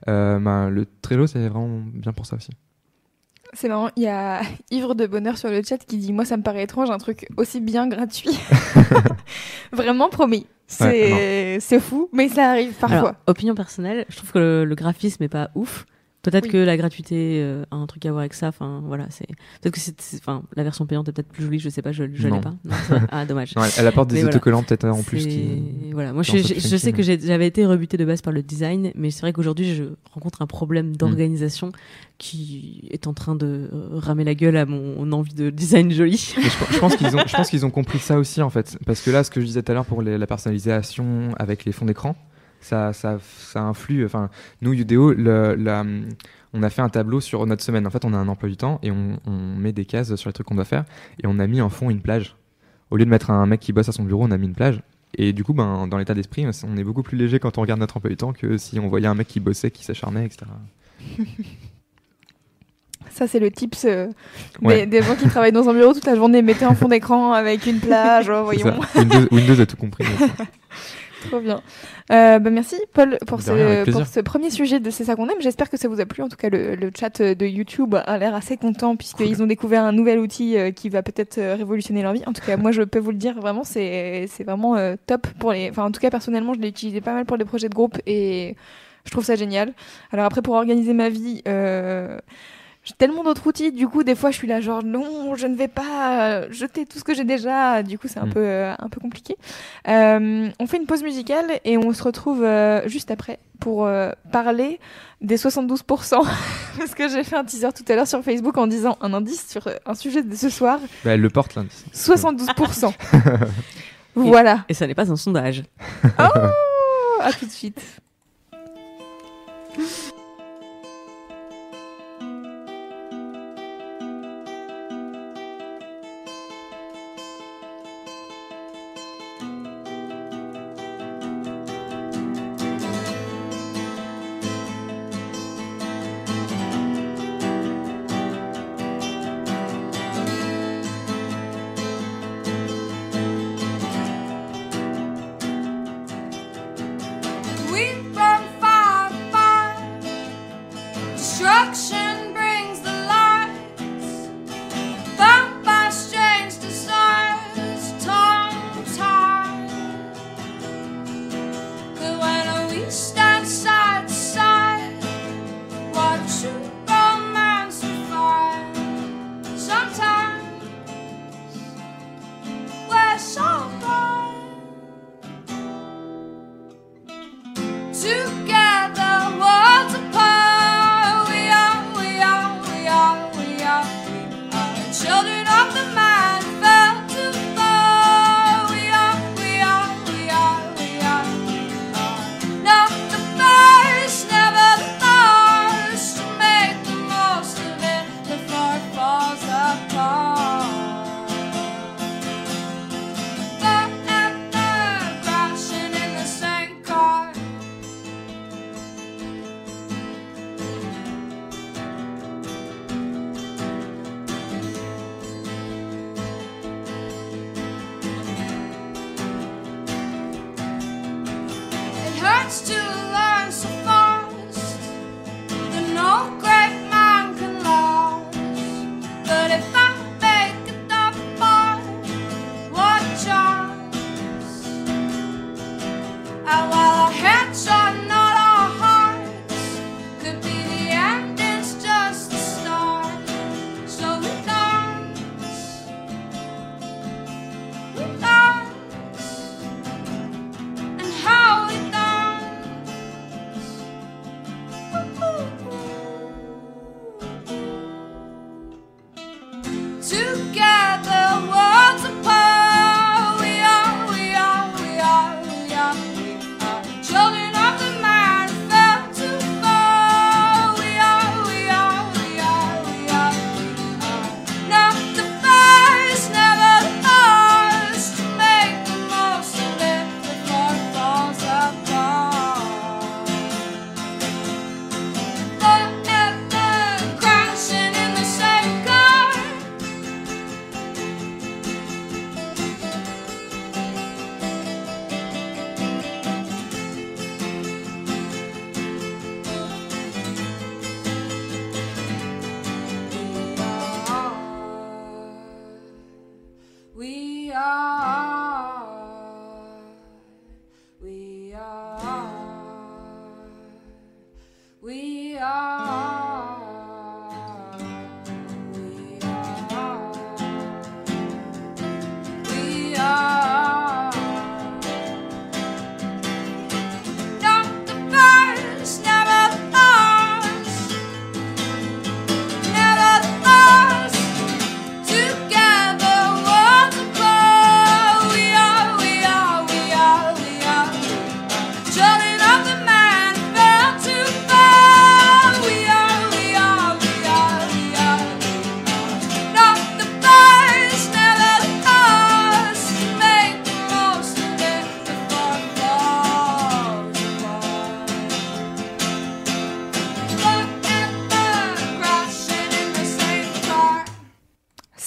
Ben, le Trello c'est vraiment bien pour ça aussi. C'est marrant, il y a Ivre de Bonheur sur le chat qui dit Moi, ça me paraît étrange, un truc aussi bien gratuit. Vraiment promis. C'est fou, mais ça arrive parfois. Alors, opinion personnelle, je trouve que le, le graphisme est pas ouf. Peut-être Oui. que la gratuité euh, a un truc à voir avec ça. Enfin, voilà, c'est peut-être que c'est, enfin, la version payante est peut-être plus jolie. Je sais pas, je, je l'ai pas. Non, ah, dommage. Non, elle, apporte des Mais voilà. autocollants peut-être en plus qui. voilà moi qui je, sais que j'avais été rebutée de base par le design mais c'est vrai qu'aujourd'hui je rencontre un problème d'organisation qui est en train de euh, ramer la gueule à mon envie de design joli je, je pense qu'ils ont, je pense qu'ils ont compris ça aussi en fait, parce que là, ce que je disais tout à l'heure pour les- la personnalisation avec les fonds d'écran, ça, ça, ça influe. Enfin, nous, Udeo, le, la, on a fait un tableau sur notre semaine. En fait, on a un emploi du temps et on, on met des cases sur les trucs qu'on doit faire, et on a mis en fond une plage. Au lieu de mettre un mec qui bosse à son bureau, on a mis une plage. Et du coup, ben, dans l'état d'esprit, on est beaucoup plus léger quand on regarde notre emploi du temps que si on voyait un mec qui bossait, qui s'acharnait, etc. Ça, c'est le tips euh, Ouais. des, des gens qui travaillent dans un bureau toute la journée. Mettez un fond d'écran avec une plage, oh, voyons. Windows, Windows a tout compris. Trop bien. Euh, bah, merci, Paul, pour ce, pour ce premier sujet de C'est ça qu'on aime. J'espère que ça vous a plu. En tout cas, le, le chat de YouTube a l'air assez content puisqu'ils ont découvert un nouvel outil euh, qui va peut-être euh, révolutionner leur vie. En tout cas, moi, je peux vous le dire, vraiment, c'est c'est vraiment euh, top pour les. Enfin, en tout cas, personnellement, je l'ai utilisé pas mal pour les projets de groupe et je trouve ça génial. Alors après, pour organiser ma vie. Euh, j'ai tellement d'autres outils, du coup, des fois, je suis là, genre, non, je ne vais pas euh, jeter tout ce que j'ai déjà. Du coup, c'est un, Mm. peu, euh, un peu compliqué. Euh, on fait une pause musicale et on se retrouve euh, juste après pour euh, parler des 72%. Parce que j'ai fait un teaser tout à l'heure sur Facebook en disant un indice sur un sujet de ce soir. Bah, elle le porte l'indice. 72%. voilà. et ça n'est pas un sondage Oh, à tout de suite.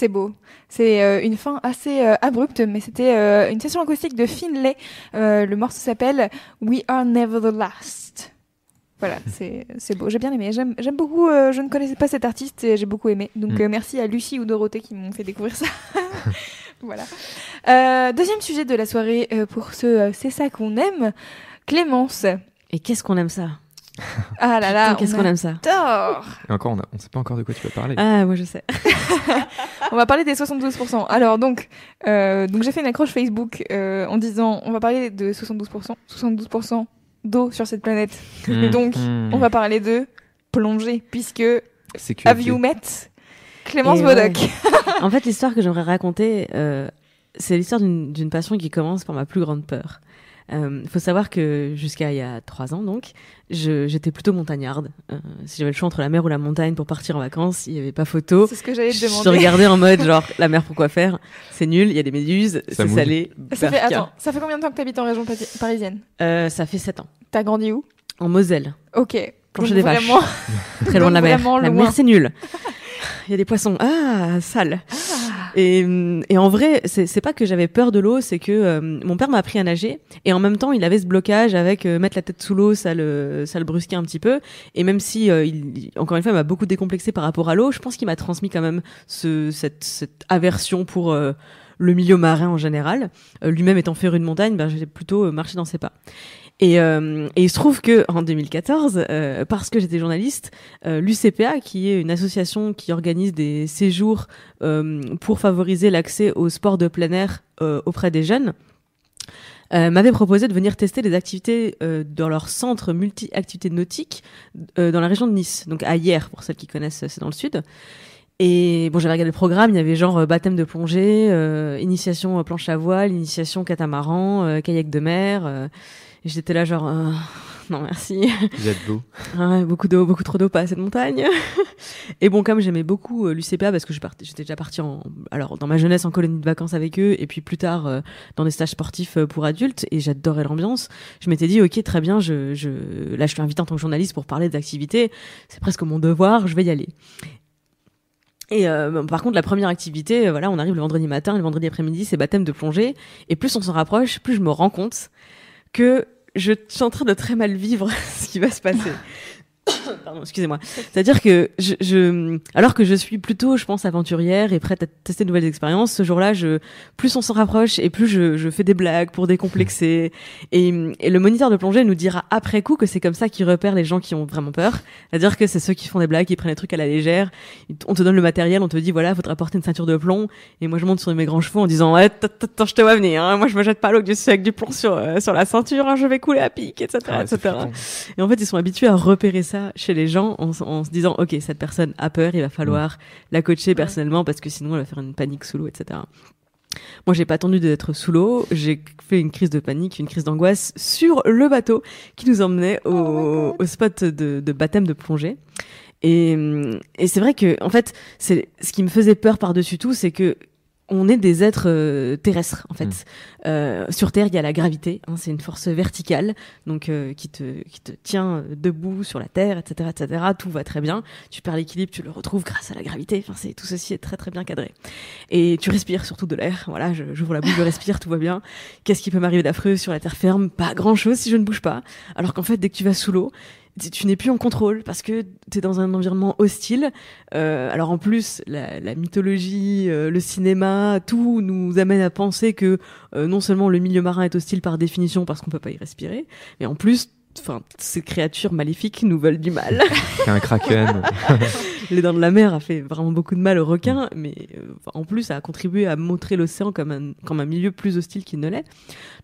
C'est beau. C'est euh, une fin assez euh, abrupte, mais c'était euh, une session acoustique de Finlay. Euh, le morceau s'appelle We Are Never the Last. Voilà, c'est c'est beau. J'ai bien aimé. J'aime j'aime beaucoup. euh, je ne connaissais pas cet artiste et j'ai beaucoup aimé. Donc Mm. euh, merci à Lucie ou Dorothée qui m'ont fait découvrir ça. voilà. Euh, deuxième sujet de la soirée euh, pour ce euh, C'est ça qu'on aime. Clémence. Et qu'est-ce qu'on aime ça? Ah là là. Qu'est-ce on qu'on aime ça. Et encore, on ne sait pas encore de quoi tu vas parler. Ah, moi je sais. On va parler des 72%. Alors donc, euh, donc j'ai fait une accroche Facebook euh, en disant on va parler de 72%, 72% d'eau sur cette planète. Mmh, donc mmh. on va parler de plongée puisque. Have you met Clémence Et Bodoc En fait, l'histoire que j'aimerais raconter, euh, c'est l'histoire d'une d'une passion qui commence par ma plus grande peur. Il faut savoir que jusqu'à il y a trois ans, donc, je- j'étais plutôt montagnarde. Euh, si j'avais le choix entre la mer ou la montagne pour partir en vacances, il n'y avait pas photo. C'est ce que j'allais te Je demander. regardais en mode genre la mer pourquoi faire? C'est nul, il y a des méduses, c'est salé. Ça fait, attends, ça fait combien de temps que tu habites en région parisienne? Euh, ça fait sept ans. T'as grandi où? En Moselle, Ok. Plancher des vaches. vraiment- très loin de la mer. vraiment La mer c'est nul. Il y a des poissons. Ah, sale. Ah. Et, et en vrai, c'est pas que j'avais peur de l'eau, c'est que euh, mon père m'a appris à nager et en même temps, il avait ce blocage avec euh, mettre la tête sous l'eau, ça le, ça le brusquait un petit peu. Et même si, euh, il, il- encore une fois, il m'a beaucoup décomplexé par rapport à l'eau, je pense qu'il m'a transmis quand même ce, cette, cette aversion pour euh, le milieu marin en général. Euh, Lui-même étant féru de montagne, ben, j'ai plutôt euh, marché dans ses pas. Et, euh, il se trouve que en 2014, euh, parce que j'étais journaliste, euh, l'UCPA, qui est une association qui organise des séjours euh, pour favoriser l'accès au sport de plein air euh, auprès des jeunes, euh, m'avait proposé de venir tester des activités dans leur centre multi-activités nautiques dans la région de Nice, donc à Hier pour celles qui connaissent, c'est dans le sud. Et bon, j'avais regardé le programme, il y avait genre baptême de plongée, initiation planche à voile, initiation catamaran, kayak de mer. J'étais là genre, euh, non merci. Vous êtes beau. Ouais, beaucoup d'eau, beaucoup trop d'eau, pas assez de montagne. et bon, comme j'aimais beaucoup euh, l'UCPA parce que j'étais déjà partie en, alors dans ma jeunesse en colonie de vacances avec eux, et puis plus tard euh, dans des stages sportifs euh, pour adultes, et j'adorais l'ambiance. Je m'étais dit, ok, très bien, je, je, là, je suis invitée en tant que journaliste pour parler d'activités. C'est presque mon devoir, je vais y aller. Et euh, par contre, la première activité, voilà, on arrive le vendredi matin, le vendredi après-midi, c'est baptême de plongée. Et plus on s'en rapproche, plus je me rends compte que je suis en train de très mal vivre ce qui va se passer. Pardon, excusez-moi. C'est-à-dire que je, je, alors que je suis plutôt, je pense, aventurière et prête à tester de nouvelles expériences, ce jour-là, je, plus on s'en rapproche et plus je, je fais des blagues pour décomplexer. Et, et le moniteur de plongée nous dira après coup que c'est comme ça qu'il repère les gens qui ont vraiment peur. C'est-à-dire que c'est ceux qui font des blagues, qui prennent les trucs à la légère. On te donne le matériel, on te dit voilà, faudra porter une ceinture de plomb. Et moi, je monte sur mes grands chevaux en disant ouais, attends, je te vois venir. Hein. Moi, je me jette pas l'eau du avec du plomb sur euh, sur la ceinture. Hein. Je vais couler à pic, etc., Ah etc. Et en fait, ils sont habitués à repérer ça chez les gens en, se disant, OK, cette personne a peur, il va falloir la coacher personnellement parce que sinon elle va faire une panique sous l'eau, etc. Moi, j'ai pas attendu d'être sous l'eau. J'ai fait une crise de panique, une crise d'angoisse sur le bateau qui nous emmenait au, au spot de, de baptême de plongée. Et, et c'est vrai que, en fait, c'est ce qui me faisait peur par-dessus tout, c'est que on est des êtres euh, terrestres en fait. Mm. Euh, sur Terre, il y a la gravité, hein, c'est une force verticale, donc euh, qui te qui te tient euh, debout sur la Terre, etc., etc. Tout va très bien. Tu perds l'équilibre, tu le retrouves grâce à la gravité. Enfin, c'est tout ceci est très très bien cadré. Et tu respires surtout de l'air. Voilà, j'ouvre la bouche, je respire, tout va bien. Qu'est-ce qui peut m'arriver d'affreux sur la terre ferme? Pas grand chose si je ne bouge pas. Alors qu'en fait, dès que tu vas sous l'eau, tu- n'es plus en contrôle parce que tu es dans un environnement hostile. Euh, alors en plus, la, la mythologie, euh, le cinéma, tout nous amène à penser que euh, non seulement le milieu marin est hostile par définition parce qu'on peut pas y respirer, mais en plus, enfin, ces créatures maléfiques nous veulent du mal. Un kraken. Les dents de la mer a fait vraiment beaucoup de mal aux requins, mais euh, en plus, ça a contribué à montrer l'océan comme un, comme un milieu plus hostile qu'il ne l'est.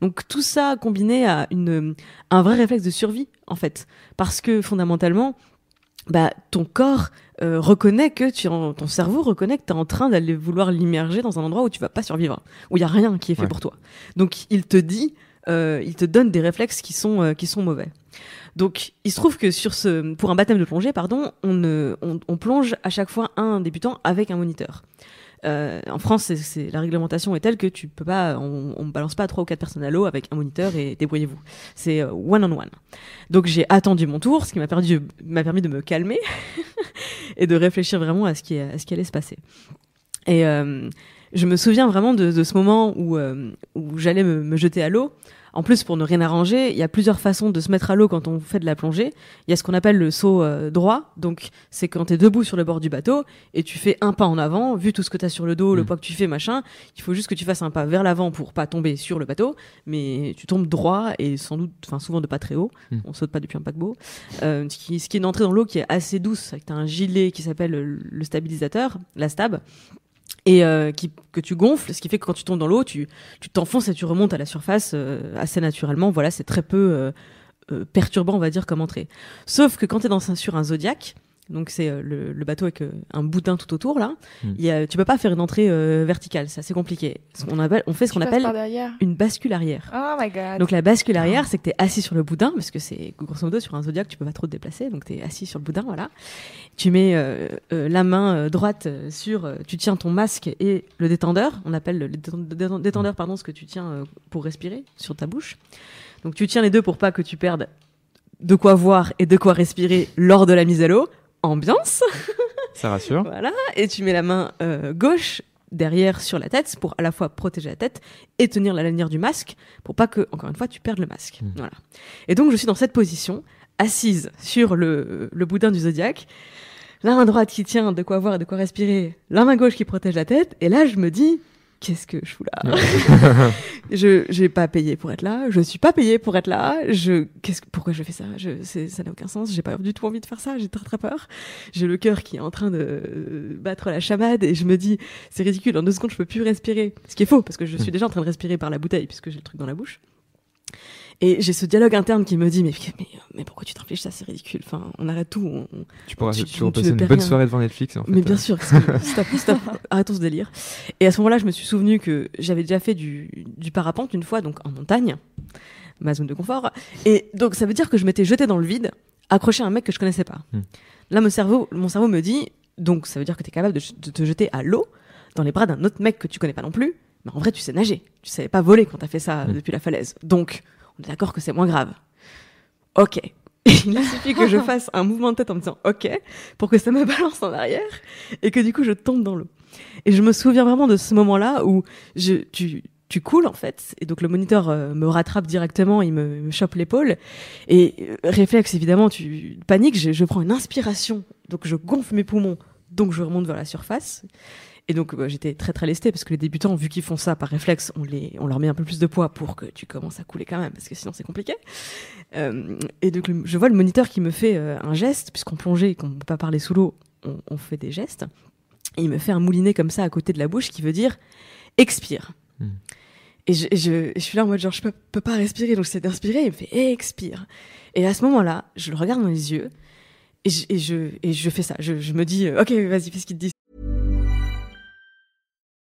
Donc tout ça combiné à une, un vrai réflexe de survie, en fait. Parce que fondamentalement, bah, ton corps euh, reconnaît que tu en- ton cerveau reconnaît que tu es en train d'aller vouloir l'immerger dans un endroit où tu vas pas survivre, où il y a rien qui est fait Ouais. pour toi. Donc il te dit, euh, il te donne des réflexes qui sont euh, qui sont mauvais. Donc, il se trouve que sur ce, pour un baptême de plongée, pardon, on, ne- on, on plonge à chaque fois un débutant avec un moniteur. Euh, en France, c'est, la réglementation est telle que tu peux pas, on, on balance pas trois ou quatre personnes à l'eau avec un moniteur et débrouillez-vous. C'est euh, one on one. Donc j'ai attendu mon tour, ce qui m'a m'a permis de me calmer et de réfléchir vraiment à ce qui, à ce qui allait se passer. Et euh, je me souviens vraiment de, de ce moment où, euh, où j'allais me, me jeter à l'eau. En plus, pour ne rien arranger, il y a plusieurs façons de se mettre à l'eau quand on fait de la plongée. Il y a ce qu'on appelle le saut euh, droit. Donc, c'est quand tu es debout sur le bord du bateau et tu fais un pas en avant, vu tout ce que tu as sur le dos, le Mm. poids que tu fais, machin. Il faut juste que tu fasses un pas vers l'avant pour pas tomber sur le bateau, mais tu tombes droit et sans doute, enfin souvent de pas très haut. Mm. On saute pas depuis un paquebot. Euh, ce, qui, ce qui est une entrée dans l'eau qui est assez douce, avec t'as un gilet qui s'appelle le, le stabilisateur, la stab, et euh, qui, que tu gonfles, ce qui fait que quand tu tombes dans l'eau, tu t'enfonces et tu remontes à la surface euh, assez naturellement. Voilà, c'est très peu euh, perturbant, on va dire, comme entrée. Sauf que quand tu es dans sur un Zodiac, donc c'est euh, le, le bateau avec euh, un boudin tout autour là, Mm. il y a, tu peux pas faire une entrée euh, verticale, c'est assez compliqué. Qu'on appelle, on fait ce qu'on appelle une bascule arrière. Oh my god. Donc la bascule arrière, c'est que tu es assis sur le boudin, parce que c'est grosso modo sur un zodiac, tu peux pas trop te déplacer, donc tu es assis sur le boudin, voilà. Tu mets euh, euh, la main euh, droite sur, euh, tu tiens ton masque et le détendeur, on appelle le détend- détend- détendeur, pardon, ce que tu tiens euh, pour respirer sur ta bouche. Donc tu tiens les deux pour pas que tu perdes de quoi voir et de quoi respirer lors de la mise à l'eau. Ambiance. Ça rassure. Voilà, et tu mets la main euh, gauche derrière sur la tête pour à la fois protéger la tête et tenir la lanière du masque pour pas que, encore une fois, tu perdes le masque. Mm. Voilà. Et donc, je suis dans cette position, assise sur le, le boudin du zodiaque, la main droite qui tient de quoi voir et de quoi respirer, la main gauche qui protège la tête, et là, je me dis, qu'est-ce que je fous là Je j'ai pas payé pour être là, je suis pas payé pour être là. Je qu'est-ce que- pourquoi je fais ça? Je c'est ça n'a aucun sens. J'ai pas du tout envie de faire ça. J'ai très très peur. J'ai le cœur qui est en train de euh, battre la chamade et je me dis c'est ridicule. En deux secondes je peux plus respirer. Ce qui est faux parce que je suis déjà en train de respirer par la bouteille puisque j'ai le truc dans la bouche. Et j'ai ce dialogue interne qui me dit mais mais, mais pourquoi tu t'infliges ça? C'est ridicule. Enfin on arrête tout. on- Tu pourras, Tu- passer ne une bonne rien. soirée devant Netflix. En fait. Mais bien sûr, parce que- stop, stop, arrêtons ce délire. Et à ce moment-là, je me suis souvenu que j'avais déjà fait du, du parapente une fois, donc en montagne, ma zone de confort. Et donc, ça veut dire que je m'étais jeté dans le vide, accroché à un mec que je connaissais pas. Hmm. Là, mon cerveau, mon cerveau me dit, donc ça veut dire que tu es capable de, de te jeter à l'eau, dans les bras d'un autre mec que tu connais pas non plus. Mais en vrai, tu sais nager. Tu savais pas voler quand t'as fait ça Hmm. depuis la falaise. Donc, on est d'accord que c'est moins grave. Ok. Il a suffi que je fasse un mouvement de tête en me disant OK pour que ça me balance en arrière et que du coup je tombe dans l'eau. Et je me souviens vraiment de ce moment-là où je, tu, tu coules en fait et donc le moniteur euh, me rattrape directement, il me, me chope l'épaule et euh, réflexe évidemment, tu paniques, je, je prends une inspiration donc je gonfle mes poumons donc je remonte vers la surface. Et donc euh, j'étais très très lestée parce que les débutants, vu qu'ils font ça par réflexe, on, les, on leur met un peu plus de poids pour que tu commences à couler quand même, parce que sinon c'est compliqué. Euh, et donc le- je vois le moniteur qui me fait euh, un geste, puisqu'on plongeait et qu'on ne peut pas parler sous l'eau, on, on fait des gestes. Et il me fait un moulinet comme ça à côté de la bouche qui veut dire expire. Hmm. Et, je, je, et je suis là en mode genre je peux, peux pas respirer, donc j'essaie d'inspirer, il me fait expire. Et à ce moment-là, je le regarde dans les yeux et je, et je, et je fais ça. Je, je me dis euh, ok vas-y fais ce qu'il te dit.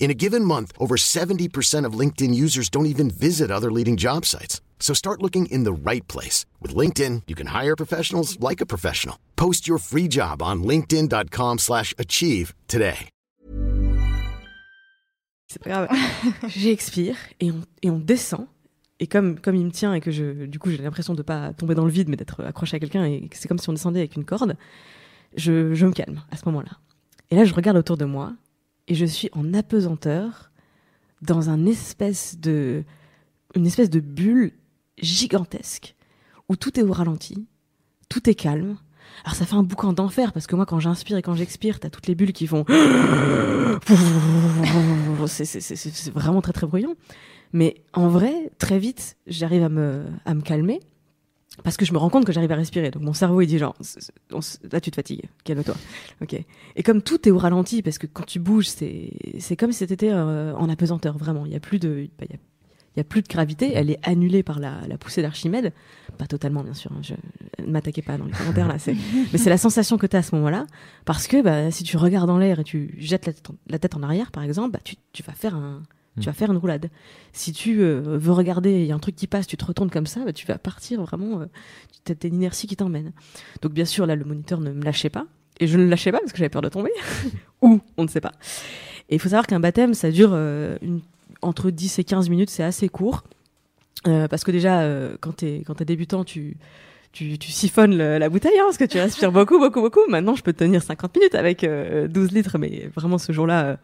In a given month, over 70% of LinkedIn users don't even visit other leading job sites. So start looking in the right place. With LinkedIn, you can hire professionals like a professional. Post your free job on linkedin.com slash achieve today. C'est pas grave. J'expire et on, et on descend. Et comme, il me tient et que je, du coup, j'ai l'impression de pas tomber dans le vide, mais d'être accroché à quelqu'un et que c'est comme si on descendait avec une corde, je me calme à ce moment-là. Et là, je regarde autour de moi et je suis en apesanteur dans espèce de, une espèce de bulle gigantesque où tout est au ralenti, tout est calme. Alors ça fait un boucan d'enfer parce que moi quand j'inspire et quand j'expire, t'as toutes les bulles qui font c'est vraiment très très bruyant. Mais en vrai, très vite, j'arrive à me, à me calmer parce que je me rends compte que j'arrive à respirer. Donc mon cerveau il dit genre là tu te fatigues, calme-toi. Ok. Et comme tout est au ralenti parce que quand tu bouges, c'est comme si t'étais euh, en apesanteur vraiment. Il y a plus de bah, y a y a plus de gravité, elle est annulée par la, la poussée d'Archimède. Pas totalement, bien sûr. hein, je, ne m'attaquez pas dans les commentaires là. Mais c'est la sensation que tu as à ce moment-là. Parce que bah, si tu regardes en l'air et tu jettes la tête en, la tête en arrière, par exemple, bah, tu, tu vas faire un, tu vas faire une roulade. Si tu euh, veux regarder, il y a un truc qui passe, tu te retournes comme ça, bah, tu vas partir vraiment. Euh, tu as une inertie qui t'emmène. Donc bien sûr, là, le moniteur ne me lâchait pas. Et je ne le lâchais pas parce que j'avais peur de tomber. Ou, on ne sait pas. Et il faut savoir qu'un baptême, ça dure euh, une, entre 10 et 15 minutes, c'est assez court. Parce que déjà, quand tu es, débutant, tu, tu, tu siphonnes le- la bouteille, hein, parce que tu respires beaucoup, beaucoup, beaucoup. Maintenant, je peux tenir 50 minutes avec euh, 12 litres, mais vraiment, ce jour-là, euh,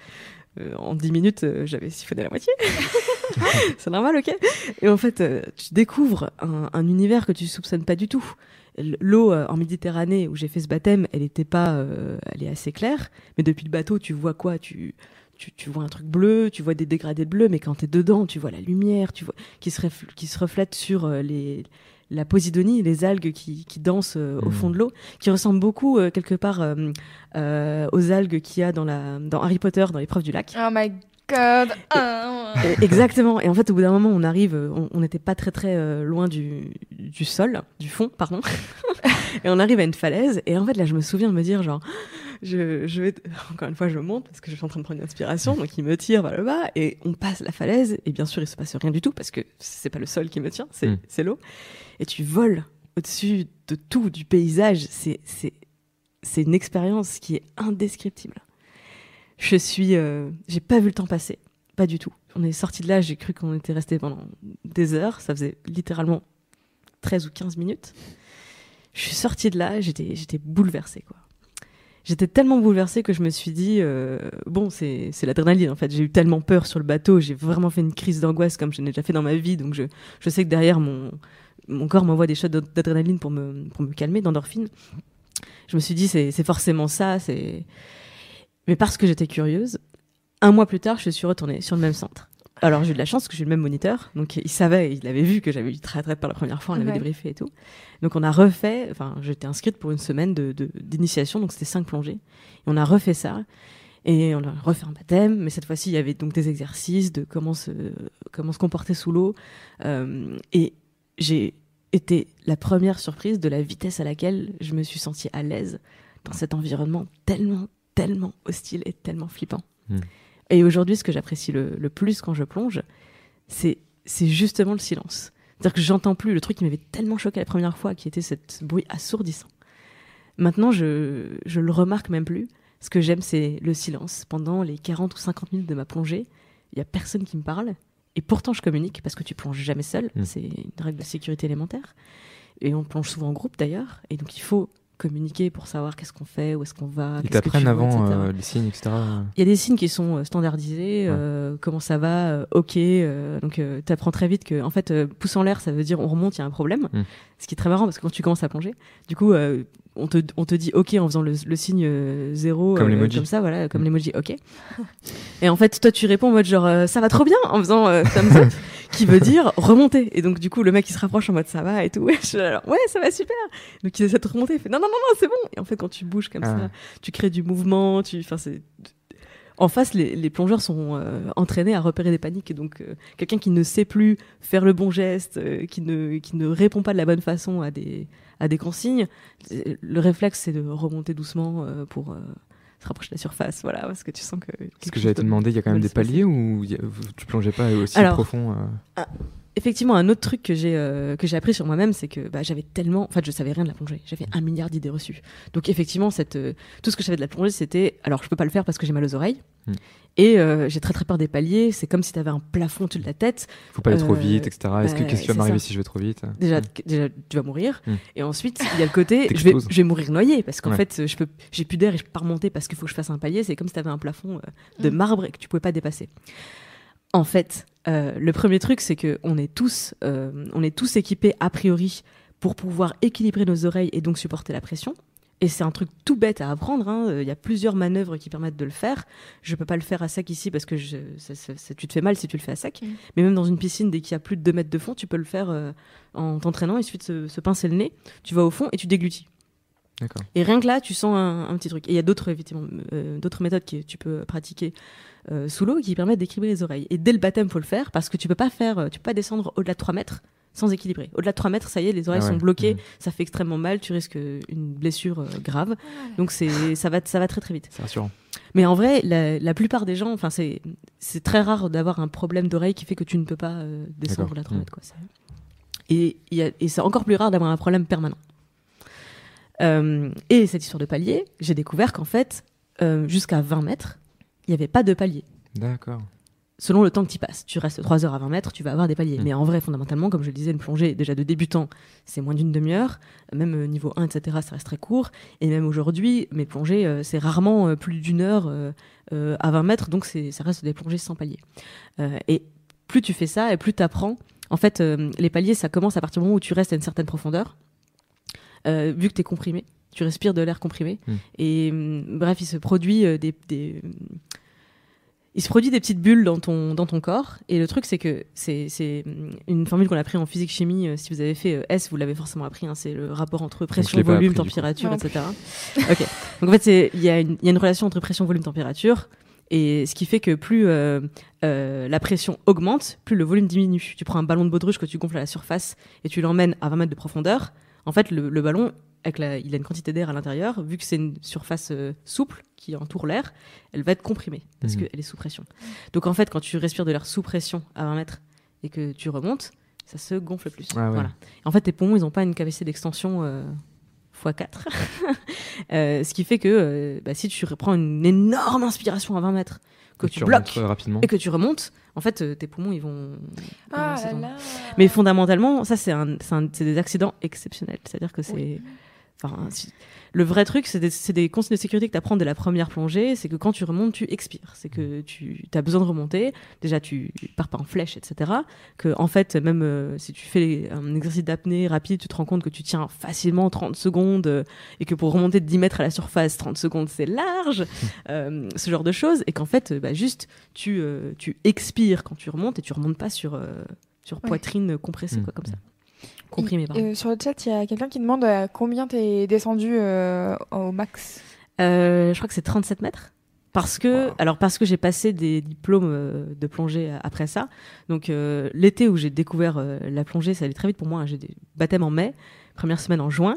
euh, en 10 minutes, euh, j'avais siphonné la moitié. c'est normal, ok Et en fait, euh, tu découvres un, un univers que tu soupçonnes pas du tout. L'eau en Méditerranée où j'ai fait ce baptême, elle était pas, elle est assez claire, mais depuis le bateau, tu vois quoi? Tu, tu, vois un truc bleu, tu vois des dégradés de bleu, mais quand tu es dedans, tu vois la lumière, tu vois qui se, qui se reflète sur les la posidonie, les algues qui, qui dansent euh, au Mhm. fond de l'eau, qui ressemblent beaucoup euh, quelque part euh, euh, aux algues qu'il y a dans la dans Harry Potter dans l'épreuve du lac. Oh my god. Et- Exactement. Et en fait, au bout d'un moment, on arrive, euh, on- on n'était pas très très euh, loin du, du sol, du fond, pardon. et on arrive à une falaise. Et en fait, là, je me souviens de me dire, genre, je, je vais, encore une fois, je monte parce que je suis en train de prendre une inspiration. Donc, il me tire vers le bas et on passe la falaise. Et bien sûr, il se passe rien du tout parce que c'est pas le sol qui me tient, c'est Mm. c'est l'eau. Et tu voles au-dessus de tout, du paysage. C'est une expérience qui est indescriptible. Je suis, euh, j'ai pas vu le temps passer, pas du tout. On est sorti de là, j'ai cru qu'on était resté pendant des heures. Ça faisait littéralement 13 ou 15 minutes. Je suis sortie de là, j'étais bouleversée, quoi. J'étais tellement bouleversée que je me suis dit, euh, bon, c'est, l'adrénaline, en fait. J'ai eu tellement peur sur le bateau, j'ai vraiment fait une crise d'angoisse comme je n'ai déjà fait dans ma vie. Donc, je, je sais que derrière, mon, mon corps m'envoie des shots d'adrénaline pour me, pour me calmer, d'endorphine. Je me suis dit, c'est, c'est forcément ça, c'est. Mais parce que j'étais curieuse, un mois plus tard, je suis retournée sur le même centre. Alors j'ai eu de la chance parce que j'ai eu le même moniteur, donc il savait, il avait vu que j'avais eu très très peur la première fois, on avait Ouais. débriefé et tout. Donc on a refait, enfin j'étais inscrite pour une semaine de de- d'initiation, donc c'était cinq plongées. Et on a refait ça et on a refait un baptême, mais cette fois-ci il y avait donc des exercices de comment se comment se comporter sous l'eau. Euh, et j'ai été la première surprise de la vitesse à laquelle je me suis sentie à l'aise dans cet environnement tellement tellement hostile et tellement flippant. Hmm. Et aujourd'hui, ce que j'apprécie le, le plus quand je plonge, c'est justement le silence. C'est-à-dire que j'entends plus le truc qui m'avait tellement choqué la première fois, qui était ce bruit assourdissant. Maintenant, je, je le remarque même plus. Ce que j'aime, c'est le silence. Pendant les 40 ou 50 minutes de ma plongée, il y a personne qui me parle. Et pourtant, je communique parce que tu plonges jamais seul. Mm. C'est une règle de sécurité élémentaire. Et on plonge souvent en groupe d'ailleurs. Et donc, il faut communiquer pour savoir qu'est-ce qu'on fait, où est-ce qu'on va. Ils qu'est-ce que tu t'apprennent vois, avant etc. euh, les signes, etc. Il y a des signes qui sont euh, standardisés, Ouais. euh, comment ça va, euh, ok. euh, donc tu apprends très vite que en fait euh, pouce en l'air ça veut dire on remonte, il y a un problème. Mm. Ce qui est très marrant parce que quand tu commences à plonger, du coup euh, on, te, on te dit ok en faisant le, le signe euh, zéro Comme euh, comme ça voilà comme Mm. l'emoji ok. Et en fait toi tu réponds en mode genre euh, ça va trop bien en faisant thumbs up qui veut dire remonter. Et donc du coup le mec il se rapproche en mode ça va et tout. Je suis là, alors, ouais ça va super. Donc il essaie de remonter, il fait non non non non c'est bon. Et en fait quand tu bouges comme Ah. ça, tu crées du mouvement, tu enfin c'est en face, les, les plongeurs sont euh, entraînés à repérer des paniques. Et donc, euh, quelqu'un qui ne sait plus faire le bon geste, euh, qui, ne, qui ne répond pas de la bonne façon à des, à des consignes, le réflexe, c'est de remonter doucement euh, pour euh, se rapprocher de la surface. Voilà, parce que tu sens que. Quelque que j'allais te de- demander, il y a quand même des paliers ou a- tu plongeais pas aussi Alors, profond euh, Effectivement, un autre truc que j'ai euh, que j'ai appris sur moi-même, c'est que bah, j'avais tellement, en fait, je savais rien de la plongée. J'avais un milliard d'idées reçues. Donc effectivement, cette, euh, tout ce que je savais de la plongée, c'était, alors je peux pas le faire parce que j'ai mal aux oreilles. Hmm. Et euh, j'ai très très peur des paliers. C'est comme si tu avais un plafond au-dessus de la tête. Faut pas aller trop vite, etc. Est-ce que bah, qu'est-ce qui va m'arriver si je vais trop vite Déjà, Mm. déjà tu vas mourir. Hmm. Et ensuite, il y a le côté, je vais, T'exploses. je vais mourir noyé parce qu'en Ouais. fait, je peux, j'ai plus d'air et je peux pas remonter parce qu'il faut que je fasse un palier. C'est comme si tu avais un plafond de marbre et que tu pouvais pas dépasser. En fait, euh, le premier truc, c'est que on est tous, euh, on est tous équipés a priori pour pouvoir équilibrer nos oreilles et donc supporter la pression. Et c'est un truc tout bête à apprendre. hein. Il y a plusieurs manœuvres qui permettent de le faire. Je peux pas le faire à sec ici parce que je, ça- ça- ça- tu te fais mal si tu le fais à sec. Mais même dans une piscine, dès qu'il y a plus de 2 mètres de fond, tu peux le faire euh, en t'entraînant. Il suffit de se, se pincer le nez. Tu vas au fond et tu déglutis. Et rien que là, tu sens un, un petit truc. Et il y a d'autres euh, d'autres méthodes que tu peux pratiquer euh, sous l'eau qui permettent d'équilibrer les oreilles. Et dès le baptême, faut le faire parce que tu peux pas faire, euh, tu peux pas descendre au-delà de 3 mètres sans équilibrer. Au-delà de 3 mètres, ça y est, les oreilles Ah ouais. sont bloquées, Mhm. ça fait extrêmement mal, tu risques une blessure euh, grave. Donc c'est, ça va, ça va très très vite. C'est rassurant. Mais en vrai, la, la plupart des gens, enfin c'est, c'est très rare d'avoir un problème d'oreille qui fait que tu ne peux pas euh, descendre D'accord. la 3 Mhm. mètres. Quoi. C'est- Et, il y a- et c'est encore plus rare d'avoir un problème permanent. Euh, et cette histoire de palier, j'ai découvert qu'en fait, euh, jusqu'à 20 mètres, il n'y avait pas de palier. D'accord. Selon le temps que tu passes, tu restes 3 heures à 20 mètres, tu vas avoir des paliers. Mm. Mais en vrai, fondamentalement, comme je le disais, une plongée déjà de débutant, c'est moins d'une demi-heure. Même euh, niveau 1, etc., ça reste très court. Et même aujourd'hui, mes plongées, euh, c'est rarement euh, plus d'une heure euh, à 20 mètres, donc ça reste des plongées sans paliers. Euh, et plus tu fais ça, et plus tu apprends. En fait, les paliers, ça commence à partir du moment où tu restes à une certaine profondeur. Vu que tu es comprimé, tu respires de l'air comprimé. Mm. Et hum, bref, il se produit euh, des, des, il se produit des petites bulles dans ton, dans ton corps. Et le truc, c'est que c'est c'est, hum, une formule qu'on a appris en physique-chimie. Euh, Si vous avez fait euh, S, vous l'avez forcément appris. hein, c'est le rapport entre pression, volume, appris, température, etc. ok. Donc en fait, c'est- il y, a une- il y a une relation entre pression, volume, température. Et ce qui fait que plus euh, euh, la pression augmente, plus le volume diminue. Tu prends un ballon de baudruche que tu gonfles à la surface et tu l'emmènes à 20 mètres de profondeur. En fait, le, le ballon, avec la, il a une quantité d'air à l'intérieur. Vu que c'est une surface euh, souple qui entoure l'air, elle va être comprimée parce Mhm. qu'elle est sous pression. Donc en fait, quand tu respires de l'air sous pression à 20 mètres et que tu remontes, ça se gonfle plus. Ah ouais. Voilà. En fait, tes poumons, ils n'ont pas une capacité d'extension euh, x4. Euh, ce qui fait que euh, bah, si tu reprends une énorme inspiration à 20 mètres, que tu, bloques remontes, rapidement. et que tu remontes, en fait, euh, tes poumons, ils vont. Ah là là. Mais fondamentalement, ça, c'est des accidents exceptionnels. C'est-à-dire que c'est. Enfin, le vrai truc, c'est des, des consignes de sécurité que tu apprends dès la première plongée. C'est que quand tu remontes, tu expires. C'est que tu as besoin de remonter. Déjà, tu pars pas en flèche, etc. Que, en fait, même euh, si tu fais un exercice d'apnée rapide, tu te rends compte que tu tiens facilement 30 secondes euh, et que pour remonter de 10 mètres à la surface, 30 secondes, c'est large. Euh, ce genre de choses. Et qu'en fait, bah, juste, tu, tu expires quand tu remontes et tu remontes pas sur, sur Ouais. poitrine compressée, Mm. quoi, comme ça. Pardon. Euh, sur le chat, il y a quelqu'un qui demande à combien t'es descendu euh, au max. Euh, je crois que c'est 37 mètres. Parce que, alors parce que j'ai passé des diplômes euh, de plongée euh, après ça. Donc euh, l'été où j'ai découvert euh, la plongée, ça allait très vite pour moi. hein. J'ai des baptêmes en mai, première semaine en juin,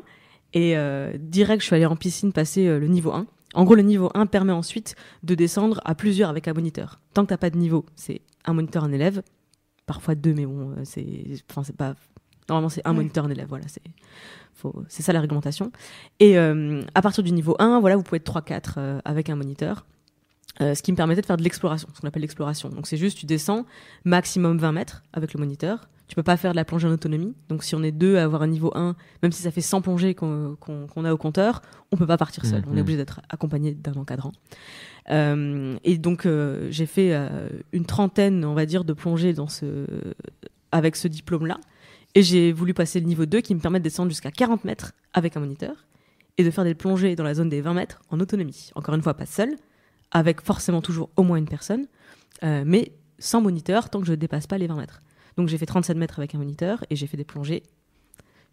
et euh, direct je suis allée en piscine passer euh, le niveau 1. En gros, le niveau 1 permet ensuite de descendre à plusieurs avec un moniteur. Tant que t'as pas de niveau, c'est un moniteur, un élève, parfois deux, mais bon, euh, c'est, enfin c'est pas, normalement c'est un Ouais. moniteur, un élève. Voilà, c'est, c'est ça la réglementation. Et euh, à partir du niveau 1, voilà, vous pouvez être 3-4 euh, avec un moniteur. Euh, ce qui me permettait de faire de l'exploration, ce qu'on appelle l'exploration. Donc c'est juste, tu descends maximum 20 mètres avec le moniteur. Tu peux pas faire de la plongée en autonomie. Donc si on est deux à avoir un niveau 1, même si ça fait 100 plongées qu'on a au compteur, on peut pas partir seul. On Mhm. est obligé d'être accompagné d'un encadrant. Et donc j'ai fait une trentaine, on va dire, de plongées dans ce, avec ce diplôme-là. Et j'ai voulu passer le niveau 2 qui me permet de descendre jusqu'à 40 mètres avec un moniteur et de faire des plongées dans la zone des 20 mètres en autonomie. Encore une fois, pas seul, avec forcément toujours au moins une personne, euh, mais sans moniteur tant que je ne dépasse pas les 20 mètres. Donc j'ai fait 37 mètres avec un moniteur et j'ai fait des plongées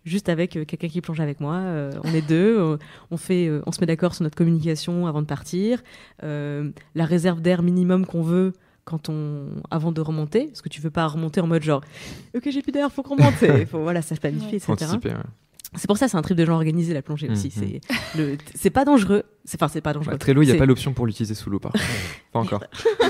juste avec euh, quelqu'un qui plonge avec moi. Euh, on est deux, on, fait, on se met d'accord sur notre communication avant de partir, la réserve d'air minimum qu'on veut quand on avant de remonter parce que tu veux pas remonter en mode genre ok j'ai plus d'air faut qu'on remonte faut voilà ça se planifie etc anticiper. ouais. C'est pour ça c'est un trip de gens organisés la plongée aussi Mhm. c'est le c'est pas dangereux c'est enfin c'est pas dangereux Bah, Trello, il n'y a pas l'option pour l'utiliser sous l'eau, par contre. Pas encore.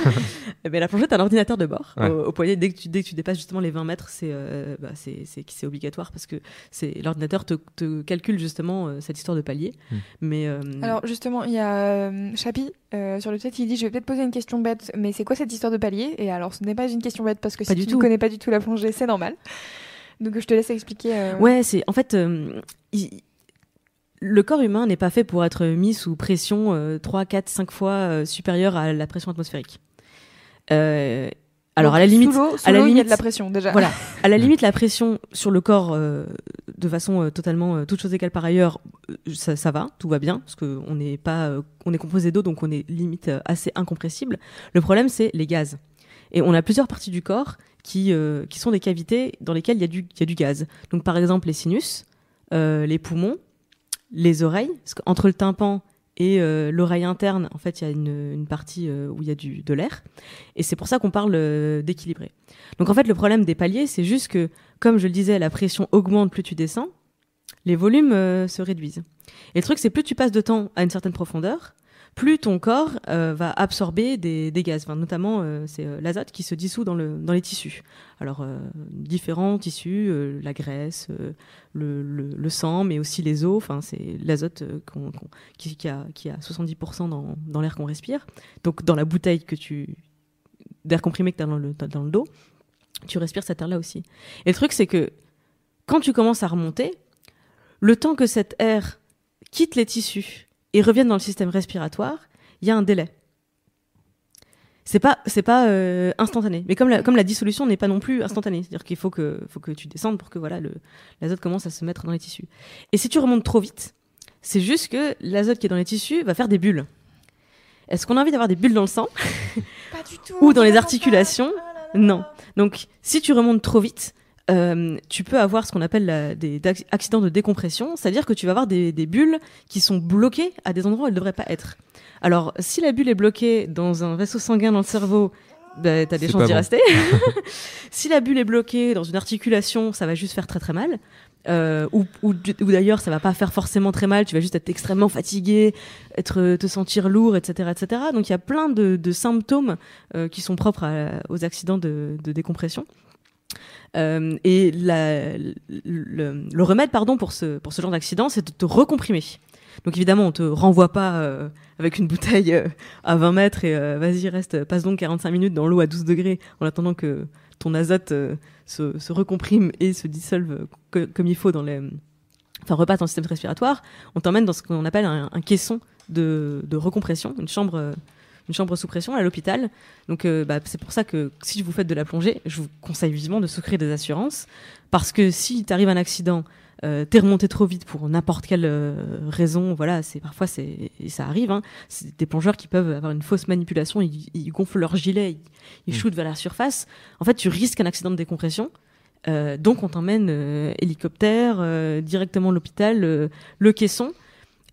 mais la plongée, t'as un ordinateur de bord Ouais. au, au poignet. Dès que, tu, dès que tu dépasses justement les 20 mètres, c'est euh, bah, c'est- c'est c'est obligatoire parce que c'est l'ordinateur te, te calcule justement euh, cette histoire de palier. Hmm. Mais euh, Alors justement, il y a euh, Chapi euh, sur le chat, il dit je vais peut-être poser une question bête, mais c'est quoi cette histoire de palier? Et alors ce n'est pas une question bête parce que Pas si du tu tout. ne connais pas du tout la plongée, c'est normal. Donc je te laisse expliquer. euh, ouais, c'est en fait. euh, il- le corps humain n'est pas fait pour être mis sous pression euh, 3, 4, 5 fois euh, supérieure à la pression atmosphérique. Euh, alors, à la limite, sous l'eau, sous à la l'eau, il y a limite- de la pression déjà. Voilà. À la limite, la pression sur le corps, euh, de façon euh, totalement, euh, toute chose égale par ailleurs, ça, ça va, tout va bien, parce qu'on n'est pas, on est composé d'eau, donc on est limite assez incompressible. Le problème, c'est les gaz. Et on a plusieurs parties du corps qui, euh, qui sont des cavités dans lesquelles il y, a du- y a du gaz. Donc, par exemple, les sinus, euh, les poumons, les oreilles, parce qu'entre le tympan et euh, l'oreille interne, en fait, il y a une, une partie où il y a du, de l'air. Et c'est pour ça qu'on parle d'équilibrer. Donc en fait, le problème des paliers, c'est juste que, comme je le disais, la pression augmente plus tu descends, les volumes se réduisent. Et le truc, c'est plus tu passes de temps à une certaine profondeur, plus ton corps euh, va absorber des, gaz. Enfin, notamment, euh, c'est euh, l'azote qui se dissout dans, le, dans les tissus. Alors, différents tissus, la graisse, le, le, sang, mais aussi les os. Enfin, c'est l'azote qui, qui, a, qui a 70% dans, dans l'air qu'on respire. Donc, dans la bouteille que tu d'air comprimé que tu as dans le, dans le dos, tu respires cet air-là aussi. Et le truc, c'est que quand tu commences à remonter, le temps que cet air quitte les tissus et revienne dans le système respiratoire, il y a un délai. C'est pas, c'est pas euh, instantané. Mais comme la, comme la dissolution n'est pas non plus instantanée, c'est-à-dire qu'il faut que, faut que tu descendes pour que voilà, le, l'azote commence à se mettre dans les tissus. Et si tu remontes trop vite, c'est juste que l'azote qui est dans les tissus va faire des bulles. Est-ce qu'on a envie d'avoir des bulles dans le sang? Pas du tout. Ou dans les articulations? Ah là là. Non. Donc, si tu remontes trop vite, euh, tu peux avoir ce qu'on appelle la- des accidents de décompression, c'est-à-dire que tu vas avoir des, des bulles qui sont bloquées à des endroits où elles ne devraient pas être. Alors, si la bulle est bloquée dans un vaisseau sanguin dans le cerveau, bah, t'as des chances d'y bon. rester. si la bulle est bloquée dans une articulation, ça va juste faire très très mal. Euh, ou, ou, du- ou d'ailleurs, ça va pas faire forcément très mal. Tu vas juste être extrêmement fatigué, être, te sentir lourd, etc., etc. Donc il y a plein de, de symptômes euh, qui sont propres à- aux accidents de, de décompression. Euh, et le, remède, pardon, pour ce, genre d'accident, c'est de te recomprimer. Donc évidemment, on te renvoie pas euh, avec une bouteille euh, à 20 mètres et vas-y, reste, passe donc 45 minutes dans l'eau à 12 degrés en attendant que ton azote se, recomprime et se dissolve co- comme il faut dans les, enfin repasse dans le système respiratoire, on t'emmène dans ce qu'on appelle un, caisson de, recompression, une chambre, une chambre sous pression à l'hôpital. Donc euh, bah, c'est pour ça que si vous faites de la plongée, je vous conseille vivement de souscrire des assurances, parce que si t'arrive un accident, euh, t'es remonté trop vite pour n'importe quelle euh, raison, voilà, c'est parfois c'est ça arrive. Hein, c'est des plongeurs qui peuvent avoir une fausse manipulation, ils, ils gonflent leur gilet, ils, ils Mm. shootent vers la surface. En fait, tu risques un accident de décompression. Euh, donc on t'emmène euh, hélicoptère euh, directement à l'hôpital, euh, le caisson,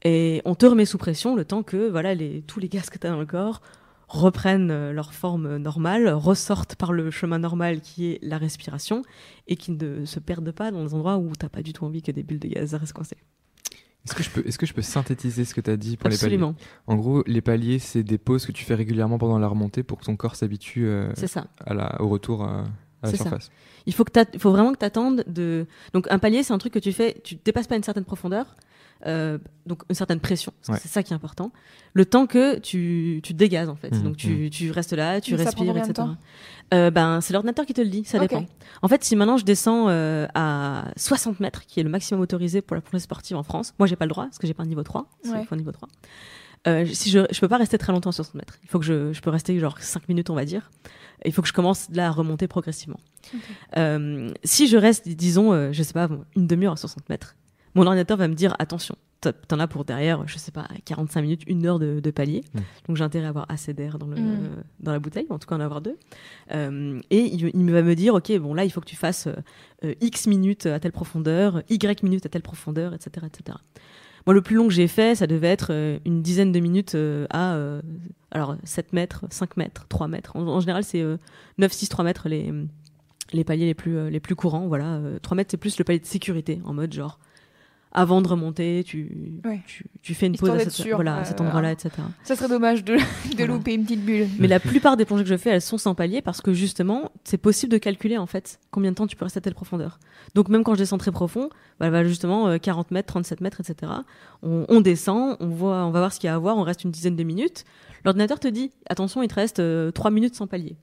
et on te remet sous pression le temps que voilà les, tous les gaz que tu as dans le corps reprennent euh, leur forme normale, ressortent par le chemin normal qui est la respiration, et qui ne se perdent pas dans des endroits où t'as pas du tout envie que des bulles de gaz restent coincées. Est-ce que, je peux, est-ce que je peux synthétiser ce que tu as dit pour les Absolument, paliers? En gros, les paliers, c'est des pauses que tu fais régulièrement pendant la remontée pour que ton corps s'habitue euh, c'est ça. à la, au retour euh, à la C'est ça. surface. Il faut que faut vraiment que tu attendes de. Donc un palier, c'est un truc que tu fais, tu dépasses pas une certaine profondeur, euh, donc une certaine pression. Ouais. C'est ça qui est important. Le temps que tu, tu te dégazes en fait. Mhm, donc tu, tu restes là, tu Mais respires, etc. Euh, ben c'est l'ordinateur qui te le dit, ça dépend. En fait, si maintenant je descends euh, à 60 mètres, qui est le maximum autorisé pour la plongée sportive en France, moi j'ai pas le droit parce que j'ai pas un niveau 3. c'est- Ouais. Niveau 3. Euh, si je, je peux pas rester très longtemps à 60 mètres. Il faut que je, je peux rester genre 5 minutes, on va dire. Il faut que je commence là à remonter progressivement. Euh, si je reste, disons, euh, je sais pas, une demi-heure à 60 mètres, mon ordinateur va me dire attention, t'en- as pour derrière, je sais pas, 45 minutes, une heure de, de palier. Mm. Donc j'ai intérêt à avoir assez d'air dans, le, Mm. dans la bouteille, en tout cas en avoir deux. Euh, et il, il va me dire ok, bon là il faut que tu fasses euh, X minutes à telle profondeur, Y minutes à telle profondeur, etc. etc. Moi, le plus long que j'ai fait, ça devait être euh, une dizaine de minutes euh, à euh, alors 7 mètres, 5 mètres, 3 mètres. En, en général, c'est euh, 9, 6, 3 mètres les, les paliers les plus, euh, les plus courants. Voilà. Euh, 3 mètres, c'est plus le palier de sécurité, en mode genre, avant de remonter, tu, Ouais. tu, tu fais une Histoire pause à, d'être cette- sûr, voilà, à euh, cet endroit-là, etc. Ça serait dommage de, de Voilà. louper une petite bulle. Mais la plupart des plongées que je fais, elles sont sans palier parce que justement, c'est possible de calculer en fait combien de temps tu peux rester à telle profondeur. Donc même quand je descends très profond, bah, bah, justement euh, 40 mètres, 37 mètres, etc. On, on descend, on voit, on va voir ce qu'il y a à voir, on reste une dizaine de minutes. L'ordinateur te dit attention, il te reste 3 minutes sans palier.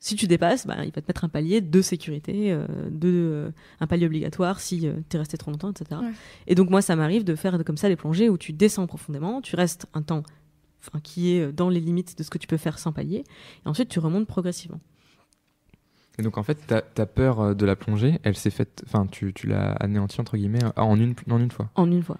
Si tu dépasses, bah, il va te mettre un palier de sécurité, euh, de, euh, un palier obligatoire si tu es resté trop longtemps, etc. Ouais. Et donc moi, ça m'arrive de faire comme ça les plongées où tu descends profondément, tu restes un temps enfin, qui est dans les limites de ce que tu peux faire sans palier, et ensuite tu remontes progressivement. Et donc en fait, ta, ta peur euh, de la plongée, elle s'est faite, enfin tu, tu l'as anéantie entre guillemets euh, en une, en une fois? En une fois.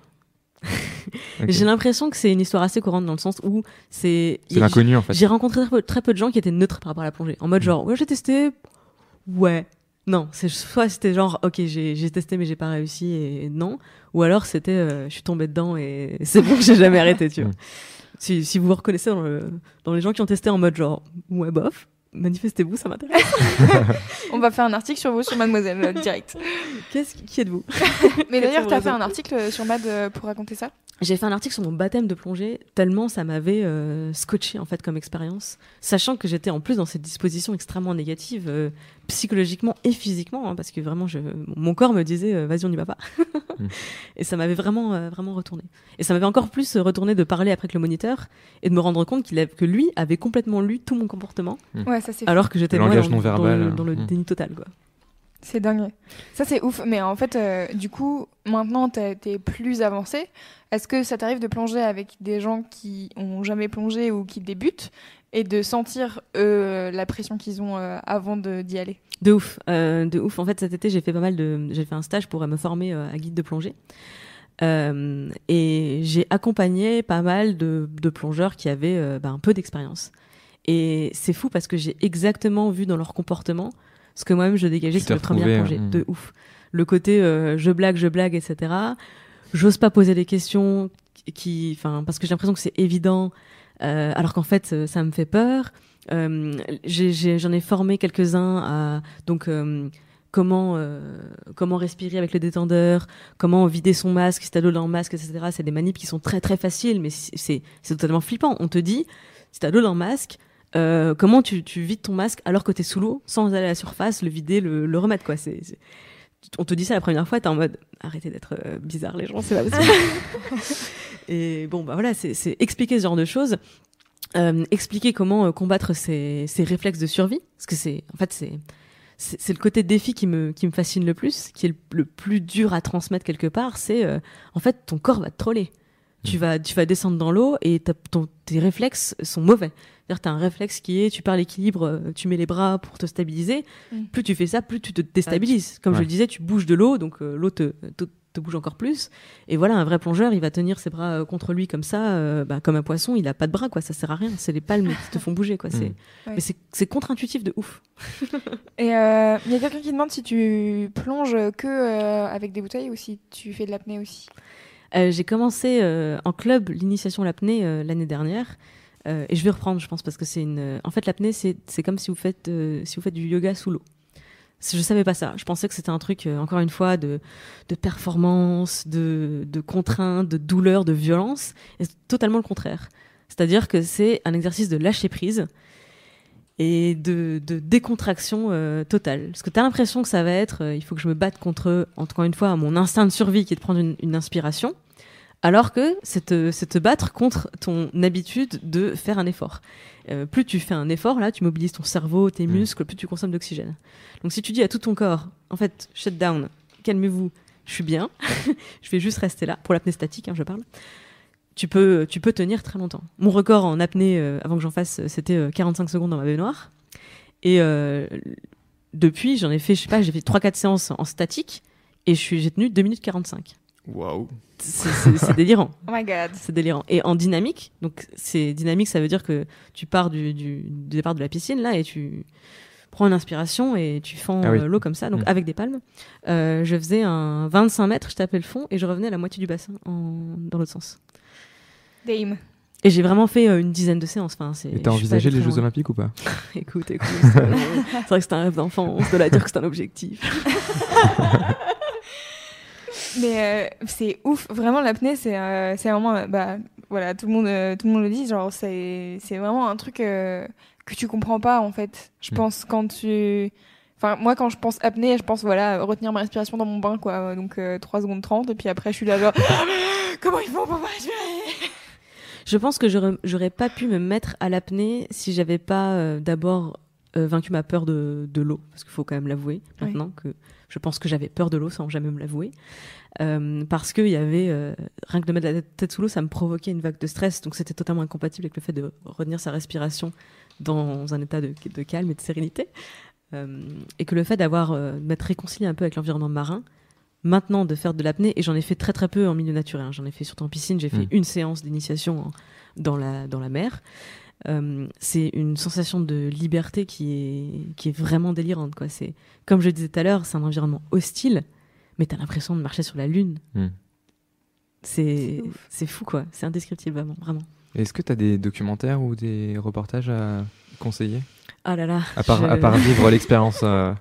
J'ai l'impression que c'est une histoire assez courante dans le sens où c'est. C'est l'inconnu en fait. J'ai rencontré très peu, très peu de gens qui étaient neutres par rapport à la plongée. En mode Mm. genre, ouais, j'ai testé. Ouais. Non, c'est soit c'était genre, ok, j'ai testé mais j'ai pas réussi et non. Ou alors c'était, euh, je suis tombée dedans et c'est bon, j'ai jamais arrêté, tu vois. Mm. Si, si vous vous reconnaissez dans, le- dans les gens qui ont testé en mode genre, ouais, bof, manifestez-vous, ça m'intéresse. On va faire un article sur vous sur Mademoiselle euh, direct. Qu'est-ce qui, qui êtes-vous? Mais d'ailleurs, t'as fait un article sur Mad euh, pour raconter ça? J'ai fait un article sur mon baptême de plongée, tellement ça m'avait euh, scotché en fait comme expérience, sachant que j'étais en plus dans cette disposition extrêmement négative, euh, psychologiquement et physiquement, hein, parce que vraiment je, mon corps me disait euh, vas-y on y va pas, Mm. et ça m'avait vraiment euh, vraiment retourné. Et ça m'avait encore plus retourné de parler après avec le moniteur et de me rendre compte qu'il a- que lui avait complètement lu tout mon comportement, Ouais, ça c'est alors que j'étais Le moi langage dans, non dans verbal, le, dans le mm. déni total quoi. C'est dingue. Ça, c'est ouf. Mais en fait, euh, du coup, maintenant, t'es t'es plus avancé. Est-ce que ça t'arrive de plonger avec des gens qui ont jamais plongé ou qui débutent et de sentir euh, la pression qu'ils ont euh, avant d'y aller? De ouf, de ouf. En fait, cet été, j'ai fait pas mal de, j'ai fait un stage pour me former à guide de plongée. Et j'ai accompagné pas mal de, plongeurs qui avaient bah, un peu d'expérience. Et c'est fou parce que j'ai exactement vu dans leur comportement ce que moi-même je dégageais sur premières retrouvé, plongées. hein. De ouf. Le côté euh, je blague, je blague, etc. J'ose pas poser des questions qui, enfin, parce que j'ai l'impression que c'est évident, euh, alors qu'en fait, euh, ça me fait peur. Euh, J'en ai, formé quelques-uns à donc comment euh, comment respirer avec le détendeur, comment vider son masque si t'as de l'eau dans le masque, etc. C'est des manips qui sont très très faciles, mais c'est totalement flippant. On te dit si t'as de l'eau dans le masque, euh, comment tu, tu vides ton masque alors que t'es sous l'eau sans aller à la surface, le vider, le, le remettre quoi. C'est c'est- on te dit ça la première fois, t'es en mode arrêtez d'être euh, bizarre les gens, c'est pas possible. Et bon bah voilà, c'est c'est expliquer ce genre de choses. Euh, expliquer comment euh, combattre ces, ces réflexes de survie parce que c'est en fait c'est c'est c'est le côté défi qui me, qui me fascine le plus, qui est le, le plus dur à transmettre quelque part. C'est euh, en fait ton corps va te troller. Tu Mm. vas, tu vas descendre dans l'eau et t'as- ton, tes réflexes sont mauvais. C'est-à-dire, t'as un réflexe qui est, tu perds l'équilibre, euh, tu mets les bras pour te stabiliser. Mm. Plus tu fais ça, plus tu te déstabilises. Comme je Ouais. le disais, tu bouges de l'eau, donc euh, l'eau te, te, te bouge encore plus. Et voilà, un vrai plongeur, il va tenir ses bras euh, contre lui comme ça, euh, bah, comme un poisson. Il a pas de bras, quoi. Ça sert à rien. C'est les palmes qui te font bouger, quoi. C'est, Mm. mais c'est, c'est contre-intuitif de ouf. Et il y a quelqu'un qui demande si tu plonges que avec des bouteilles ou si tu fais de l'apnée aussi? J'ai commencé en club l'initiation à l'apnée l'année dernière. Euh, et je vais reprendre, je pense, parce que c'est une. En fait, l'apnée, c'est comme si vous faites euh, si vous faites du yoga sous l'eau. Je savais pas ça. Je pensais que c'était un truc, euh, encore une fois, de, de performance, de, de contrainte, de douleur, de violence. Et c'est totalement le contraire. C'est-à-dire que c'est un exercice de lâcher prise et de, de décontraction totale. Parce que tu as l'impression que ça va être, il faut que je me batte contre, encore une fois, mon instinct de survie qui est de prendre une, une inspiration, alors que c'est te, te battre contre ton habitude de faire un effort. Euh, plus tu fais un effort, là, tu mobilises ton cerveau, tes Mm. muscles, plus tu consommes d'oxygène. Donc si tu dis à tout ton corps, en fait, shut down, calmez-vous, je suis bien, je vais juste rester là, pour l'apnée statique, hein, je parle, tu peux, tu peux tenir très longtemps. Mon record en apnée, euh, avant que j'en fasse, euh, c'était euh, 45 secondes dans ma baignoire. Et euh, depuis, j'en ai fait, je sais pas, j'ai fait 3-4 séances en statique, et je suis- j'ai tenu 2 minutes 45. Waouh. C'est- délirant. Oh my god. C'est délirant. Et en dynamique, donc c'est dynamique, ça veut dire que tu pars du, du, du départ de la piscine là et tu prends une inspiration et tu fends Ah oui. euh, l'eau comme ça, donc Mm. avec des palmes. Euh, je faisais un 25 mètres, je tapais le fond et je revenais à la moitié du bassin en- dans l'autre sens. Dame. Et j'ai vraiment fait euh, une dizaine de séances. Enfin, c'est. Et t'as envisagé les Jeux loin. Olympiques ou pas? Écoute, écoute. c'est c'est vrai que c'est un rêve d'enfance de la dire que c'est un objectif. Mais euh, c'est ouf, vraiment l'apnée, c'est euh, c'est vraiment, euh, bah voilà, tout le monde, euh, tout le monde le dit, genre c'est c'est vraiment un truc euh, que tu comprends pas en fait. Je Mm. pense quand tu, enfin moi quand je pense apnée, je pense voilà retenir ma respiration dans mon bain quoi, donc euh, 3 secondes 30 et puis après je suis là genre comment ils font pour pas respirer? Je pense que j'aurais j'aurais pas pu me mettre à l'apnée si j'avais pas euh, d'abord euh, vaincu ma peur de, de l'eau, parce qu'il faut quand même l'avouer Oui. maintenant que je pense que j'avais peur de l'eau sans jamais me l'avouer, Euh, parce qu'il y avait euh, rien que de mettre la tête- sous l'eau, ça me provoquait une vague de stress, donc c'était totalement incompatible avec le fait de retenir sa respiration dans un état de, de calme et de sérénité, Euh, et que le fait d'avoir euh, de m'être réconcilié un peu avec l'environnement marin. Maintenant, de faire de l'apnée, et j'en ai fait très très peu en milieu naturel. hein. J'en ai fait surtout en piscine. J'ai fait Mm. une séance d'initiation dans la, dans la mer. Euh, c'est une sensation de liberté qui est, qui est vraiment délirante. Quoi. C'est, comme je disais tout à l'heure, c'est un environnement hostile, mais tu as l'impression de marcher sur la Lune. Mm. C'est, fou, quoi. C'est indescriptible, vraiment. vraiment. Est-ce que t'as des documentaires ou des reportages à conseiller? Ah là là. à part, je- à part vivre l'expérience euh,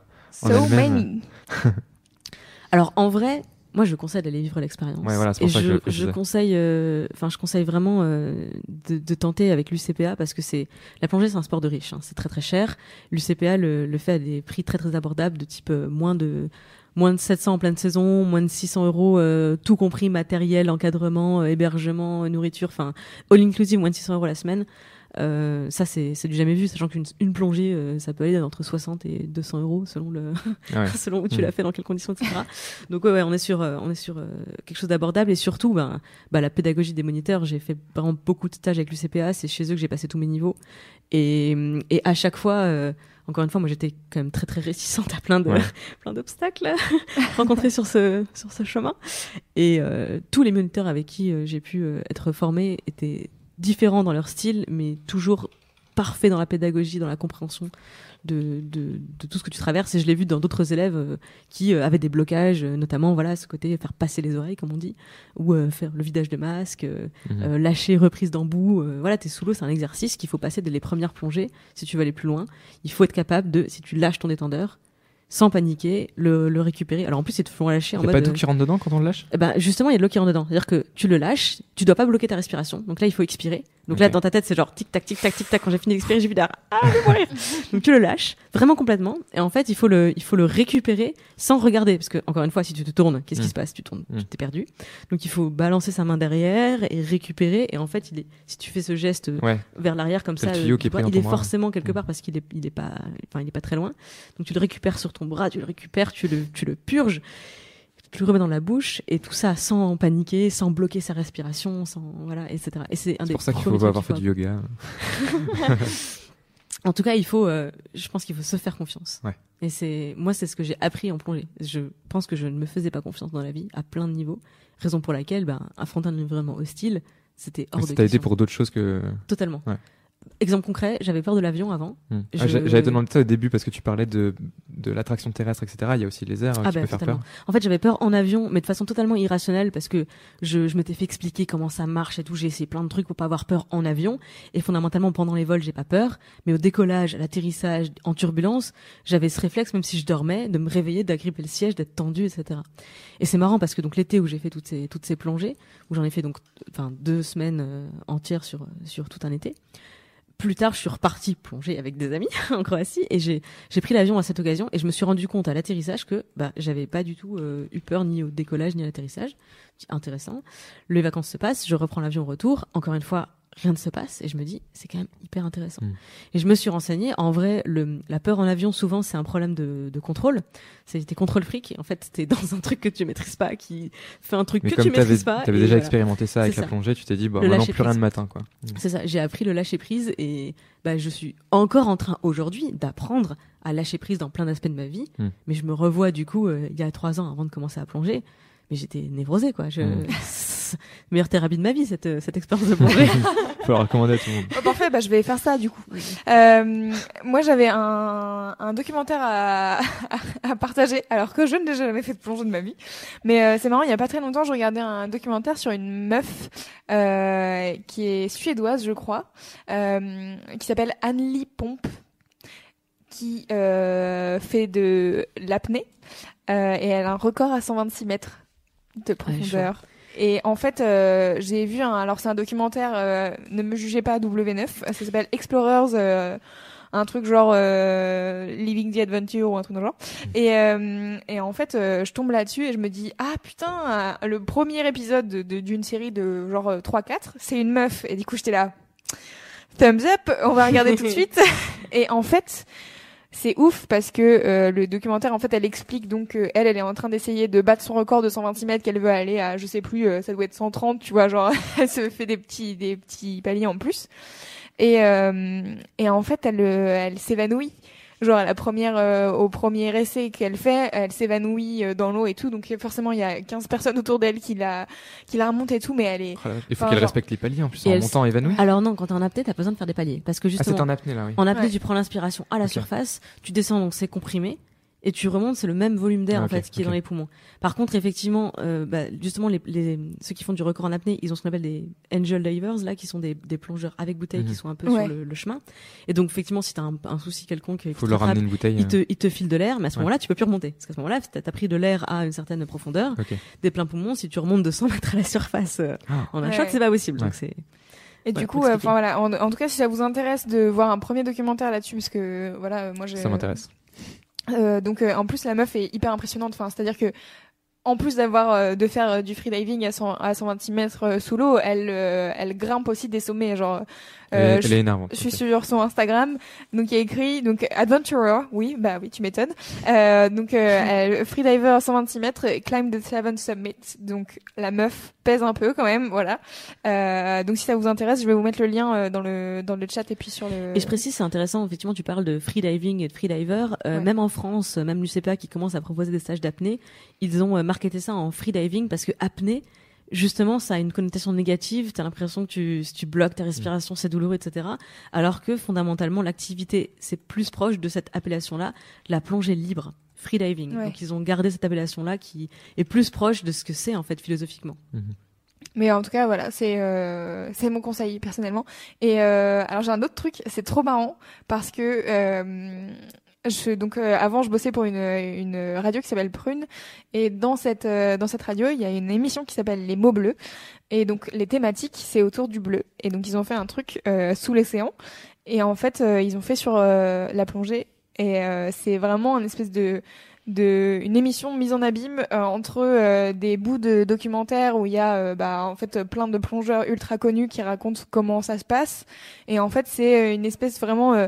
En So elle-même. many. Alors en vrai, moi je conseille d'aller vivre l'expérience. Ouais, voilà, Et ça que je je, conseille, euh, enfin je conseille vraiment euh, de, de tenter avec l'UCPA parce que c'est la plongée c'est un sport de riche, hein, c'est très très cher. L'UCPA le, le fait à des prix très très abordables de type euh, moins de moins de 700 en pleine saison, moins de 600 euros, tout compris matériel, encadrement, hébergement, nourriture, enfin all inclusive moins de 600 euros la semaine. Euh, ça c'est du jamais vu, sachant qu'une une plongée euh, ça peut aller entre 60 et 200 euros selon le Ah ouais. selon où tu Mm. l'as fait, dans quelles conditions, etc. Donc ouais, ouais, on est sur, euh, on est sur quelque chose d'abordable et surtout, ben, bah, la pédagogie des moniteurs. J'ai fait vraiment beaucoup de stages avec l'UCPA, c'est chez eux que j'ai passé tous mes niveaux. Et, et à chaque fois, encore une fois, moi j'étais quand même très très réticente à plein de Ouais. plein d'obstacles rencontrés sur ce sur ce chemin. Et euh, tous les moniteurs avec qui euh, j'ai pu euh, être formée étaient différents dans leur style, mais toujours parfaits dans la pédagogie, dans la compréhension de, de, de tout ce que tu traverses. Et je l'ai vu dans d'autres élèves euh, qui euh, avaient des blocages, euh, notamment voilà ce côté faire passer les oreilles, comme on dit, ou faire le vidage de masque, Mhm. lâcher reprise d'embout. voilà, t'es sous l'eau, c'est un exercice qu'il faut passer dès les premières plongées si tu veux aller plus loin. Il faut être capable de, si tu lâches ton détendeur, sans paniquer, le, le récupérer. Alors en plus, ils te font lâcher en Il y a pas d'eau euh, qui rentre dedans quand on le lâche? Eh ben, justement, il y a de l'eau qui rentre dedans. C'est-à-dire que tu le lâches, tu dois pas bloquer ta respiration. Donc là, il faut expirer. Donc là, dans ta tête, c'est genre tic tac, tic tac, tic tac. Quand j'ai fini d'expirer, j'ai vu derrière. Ah, je vais mourir. Donc tu le lâches vraiment complètement. Et en fait, il faut le, il faut le récupérer sans regarder, parce que encore une fois, si tu te tournes, qu'est-ce qui Mm. se passe? Tu tournes, Mm. tu t'es perdu. Donc il faut balancer sa main derrière et récupérer. Et en fait, il est, si tu fais ce geste Ouais. vers l'arrière comme C'est ça, le euh, qui est tu vois, pris dans il est forcément quelque Mm. part parce qu'il est, il est pas, enfin, il est pas très loin. Donc tu le récupères sur ton bras, tu le récupères, tu le, tu le purges, tu le remets dans la bouche et tout ça sans paniquer, sans bloquer sa respiration, sans voilà, etc. Et c'est pour ça qu'il faut trucs avoir fait du yoga. En tout cas, il faut, euh, je pense qu'il faut se faire confiance. Ouais. Et c'est, moi, c'est ce que j'ai appris en plongée. Je pense que je ne me faisais pas confiance dans la vie à plein de niveaux. Raison pour laquelle, ben, affronter un environnement hostile, c'était hors de ça t'a aidé question. pour d'autres choses que. Totalement. Ouais. Exemple concret, j'avais peur de l'avion avant. Hmm. Je- Ah, j'a- J'allais te demander ça au début parce que tu parlais de, de l'attraction terrestre, etc. Il y a aussi les airs euh, Ah qui peuvent faire peur. En fait, j'avais peur en avion, mais de façon totalement irrationnelle parce que je, je m'étais fait expliquer comment ça marche et tout. J'ai essayé plein de trucs pour pas avoir peur en avion. Et fondamentalement, pendant les vols, j'ai pas peur. Mais au décollage, à l'atterrissage, en turbulence, j'avais ce réflexe, même si je dormais, de me réveiller, d'agripper le siège, d'être tendu, etc. Et c'est marrant parce que donc l'été où j'ai fait toutes ces toutes ces plongées, où j'en ai fait donc enfin deux semaines euh, entières sur sur tout un été. Plus tard, je suis repartie plonger avec des amis en Croatie et j'ai pris l'avion à cette occasion et je me suis rendu compte à l'atterrissage que bah j'avais pas du tout euh, eu peur ni au décollage ni à l'atterrissage. Intéressant. Les vacances se passent, je reprends l'avion au retour. Encore une fois, rien ne se passe et je me dis c'est quand même hyper intéressant. Mm. Et je me suis renseignée. En vrai, le, la peur en avion souvent c'est un problème de, de contrôle. C'est t'es contrôle fric. Et en fait, t'es dans un truc que tu maîtrises pas, qui fait un truc Mais que comme tu maîtrises pas. et déjà voilà. expérimenté ça avec la plongée, tu t'es dit, bah, Le maintenant plus rien de matin, quoi. C'est ça, j'ai appris le lâcher prise et bah, je suis encore en train aujourd'hui d'apprendre à lâcher prise dans plein d'aspects de ma vie. Hmm. Mais je me revois du coup euh, il y a trois ans avant de commencer à plonger. Mais j'étais névrosée quoi. Je... Hmm. Meilleure thérapie de ma vie cette, cette expérience de plongée. Faut la recommander à tout le monde. Oh, parfait, bah, je vais faire ça du coup. Euh, moi, j'avais un, un documentaire à, à partager, alors que je n'ai jamais fait de plongée de ma vie. Mais euh, c'est marrant, il y a pas très longtemps, je regardais un documentaire sur une meuf euh, qui est suédoise, je crois, euh, qui s'appelle Anneli Pomp, qui euh, fait de l'apnée euh, et elle a un record à 126 mètres de profondeur. Et en fait, euh, j'ai vu un. Alors, c'est un documentaire. euh, ne me jugez pas W9. Ça s'appelle Explorers. euh, un truc genre Living the Adventure ou un truc dans le genre. Et, et en fait, je tombe là-dessus et je me dis ah putain, le premier épisode de- de- d'une série de genre euh, 3-4, c'est une meuf. Et du coup, j'étais là. Thumbs up, on va regarder tout de suite. Et en fait, c'est ouf parce que euh, le documentaire, en fait, elle explique donc que elle, elle est en train d'essayer de battre son record de 126 mètres qu'elle veut aller à, je sais plus, euh, ça doit être 130, tu vois, genre elle se fait des petits, des petits paliers en plus. Et euh, et en fait, elle, euh, elle s'évanouit. Genre à la première, euh, au premier essai qu'elle fait, elle s'évanouit euh, dans l'eau et tout. Donc forcément, il y a 15 personnes autour d'elle qui la, qui la remontent et tout, mais elle est. Oh. Il faut Enfin, qu'elle genre- respecte les paliers en plus, Et en elle- montant évanoui. Alors non, quand t'es en apnée, t'as besoin de faire des paliers parce que Ah, c'est justement en apnée là, oui. en apnée, Ouais. tu prends l'inspiration à la surface, tu descends donc c'est comprimé. Et tu remontes, c'est le même volume d'air Ah, en fait qui est dans les poumons. Par contre, effectivement, euh, bah, justement, les, les, ceux qui font du record en apnée, ils ont ce qu'on appelle des angel divers là, qui sont des, des plongeurs avec bouteille Mhm. qui sont un peu Ouais. sur le, le chemin. Et donc, effectivement, si t'as un, un souci quelconque, Il faut te leur ramener une bouteille. ils te, ils te filent de l'air, mais à ce Ouais. moment-là, tu peux plus remonter. Parce qu'à ce moment-là, t'as as pris de l'air à une certaine profondeur, des pleins poumons. Si tu remontes de 100 mètres à la surface euh, Ah. en un Ouais. shot, c'est pas possible. Ouais. Donc c'est Et Ouais, du coup, euh, voilà. En, en tout cas, si ça vous intéresse de voir un premier documentaire là-dessus, parce que voilà, moi j'ai. Ça m'intéresse. Euh, donc euh, en plus la meuf est hyper impressionnante. Enfin, c'est-à-dire que en plus d'avoir euh, de faire du freediving à, 100, à 126 mètres sous l'eau, elle elle grimpe aussi des sommets. Genre, euh, je, elle est énervante. je suis sur son Instagram, donc il y a écrit donc adventurer. Oui, bah oui, tu m'étonnes. Euh, donc euh, freediver à 126 mètres, climb the seven summit. Donc la meuf pèse un peu quand même, voilà. Euh, donc si ça vous intéresse, je vais vous mettre le lien euh, dans le dans le chat et puis sur le. Et je précise, c'est intéressant, effectivement, tu parles de freediving et de freediver. Euh, Ouais. Même en France, même l'UCPA qui commence à proposer des stages d'apnée, ils ont marketé ça en freediving parce que apnée, justement, ça a une connotation négative. T'as l'impression que tu, si tu bloques ta respiration, c'est douloureux, etc. Alors que fondamentalement, l'activité, c'est plus proche de cette appellation-là, la plongée libre. Freediving. Ouais. Donc ils ont gardé cette appellation-là qui est plus proche de ce que c'est en fait philosophiquement. Mais en tout cas, voilà, c'est euh, c'est mon conseil personnellement. Et euh, alors j'ai un autre truc, c'est trop marrant parce que euh, Donc euh, avant, je bossais pour une, une radio qui s'appelle Prune, et dans cette euh, dans cette radio, il y a une émission qui s'appelle Les mots bleus, et donc les thématiques c'est autour du bleu, et donc ils ont fait un truc euh, sous l'océan, et en fait euh, ils ont fait sur euh, la plongée, et euh, c'est vraiment une espèce de une émission mise en abîme euh, entre euh, des bouts de documentaires où il y a euh, bah, en fait plein de plongeurs ultra connus qui racontent comment ça se passe. Et en fait c'est euh, une espèce vraiment euh,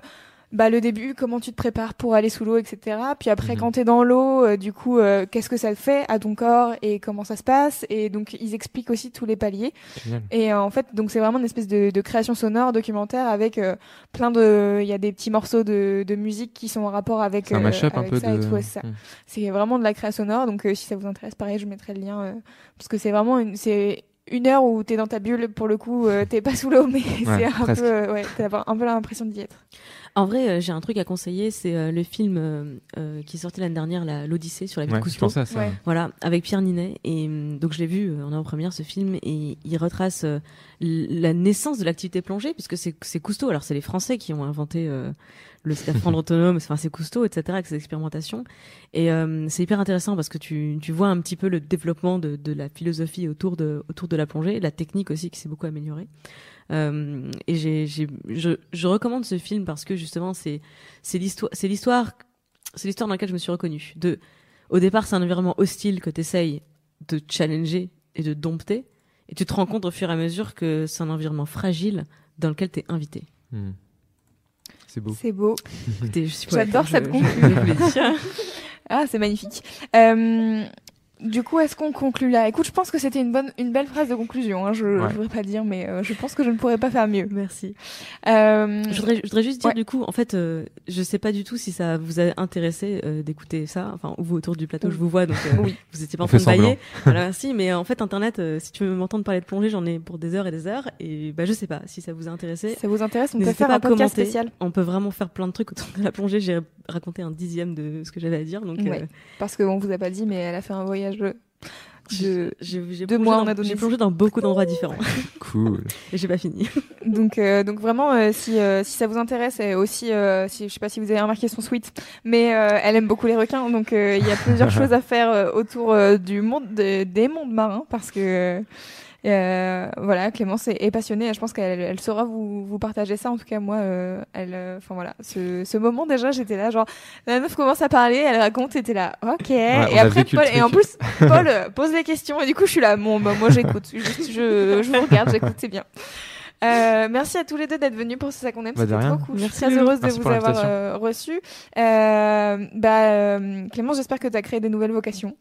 bah le début comment tu te prépares pour aller sous l'eau etc puis après Mhm. quand t'es dans l'eau euh, du coup euh, qu'est-ce que ça fait à ton corps et comment ça se passe? Et donc ils expliquent aussi tous les paliers Génial. et euh, en fait, donc c'est vraiment une espèce de, de création sonore documentaire avec euh, plein de, il y a des petits morceaux de, de musique qui sont en rapport avec, un euh, un avec peu ça de. et tout, ouais, c'est ça. Mm. C'est vraiment de la création sonore. Donc euh, si ça vous intéresse, pareil, je mettrai le lien euh, parce que c'est vraiment une, c'est une heure où t'es dans ta bulle pour le coup, euh, t'es pas sous l'eau, mais c'est un presque. peu, euh, ouais, t'as un peu l'impression d'y être. En vrai, euh, j'ai un truc à conseiller, c'est euh, le film euh, euh, qui est sorti l'année dernière, la- l'Odyssée sur la vie Ouais, de Cousteau. ça. Ouais. Voilà, avec Pierre Ninet. Et donc je l'ai vu euh, en avant-première ce film et il retrace euh, la naissance de l'activité plongée puisque c'est c'est Cousteau. Alors c'est les Français qui ont inventé euh, le scaphandre autonome, enfin c'est Cousteau, etc. avec ses expérimentations. Et euh, c'est hyper intéressant parce que tu, tu vois un petit peu le développement de, de la philosophie autour de, autour de la plongée, la technique aussi qui s'est beaucoup améliorée. Euh, et j'ai, j'ai, je, je recommande ce film parce que justement c'est, c'est l'histoire, c'est l'histoire, c'est l'histoire dans laquelle je me suis reconnue. De, au départ, c'est un environnement hostile que tu essayes de challenger et de dompter. Et tu te rends compte au fur et à mesure que c'est un environnement fragile dans lequel tu es invité. Mm. C'est beau. C'est beau. Écoutez, je suis poète, J'adore cette conclusion. Ah, c'est magnifique. Euh, du coup, est-ce qu'on conclut là? Écoute, je pense que c'était une bonne, une belle phrase de conclusion. Hein. Je, Ouais. je voudrais pas dire, mais euh, je pense que je ne pourrais pas faire mieux. Merci. Euh, Je voudrais, je voudrais juste dire Ouais. du coup, en fait, euh, je sais pas du tout si ça vous a intéressé euh, d'écouter ça. Enfin, vous autour du plateau, Oui. je vous vois, donc euh, Oui. vous étiez pas en train de bailler. voilà, merci. Mais en fait, Internet, euh, si tu veux m'entendre parler de plongée, j'en ai pour des heures et des heures. Et bah, je sais pas si ça vous a intéressé. ça vous intéresse, on peut faire pas un podcast spécial. On peut vraiment faire plein de trucs autour de la plongée. J'ai raconté un dixième de ce que j'avais à dire, donc Ouais. euh, Parce qu'on vous a pas dit, mais elle a fait un voyage de. mois en dans- Indonésie. J'ai plongé dans beaucoup d'endroits différents Cool. et j'ai pas fini. Donc, euh, donc vraiment, euh, si, euh, si ça vous intéresse, et aussi, euh, si, je sais pas si vous avez remarqué son suite, mais euh, elle aime beaucoup les requins, donc euh, il y a plusieurs choses à faire euh, autour euh, du monde de- des mondes marins, parce que euh, voilà, Clémence est, est passionnée, et je pense qu'elle elle saura vous, vous partager ça. En tout cas, moi, euh, elle, euh, enfin voilà, ce, ce moment déjà, j'étais là, genre la meuf commence à parler, elle raconte, t'étais là, ok, on et après Paul, et en plus Paul euh, pose les questions, et du coup, je suis là, bon, bah, moi j'écoute, je, je, je vous regarde, j'écoute, c'est bien. Euh, merci à tous les deux d'être venus pour ce ça qu'on aime. Bah, C'était trop cool. Je suis très heureuse de Merci vous avoir euh, reçu. Euh, bah, euh, Clémence, j'espère que tu as créé des nouvelles vocations.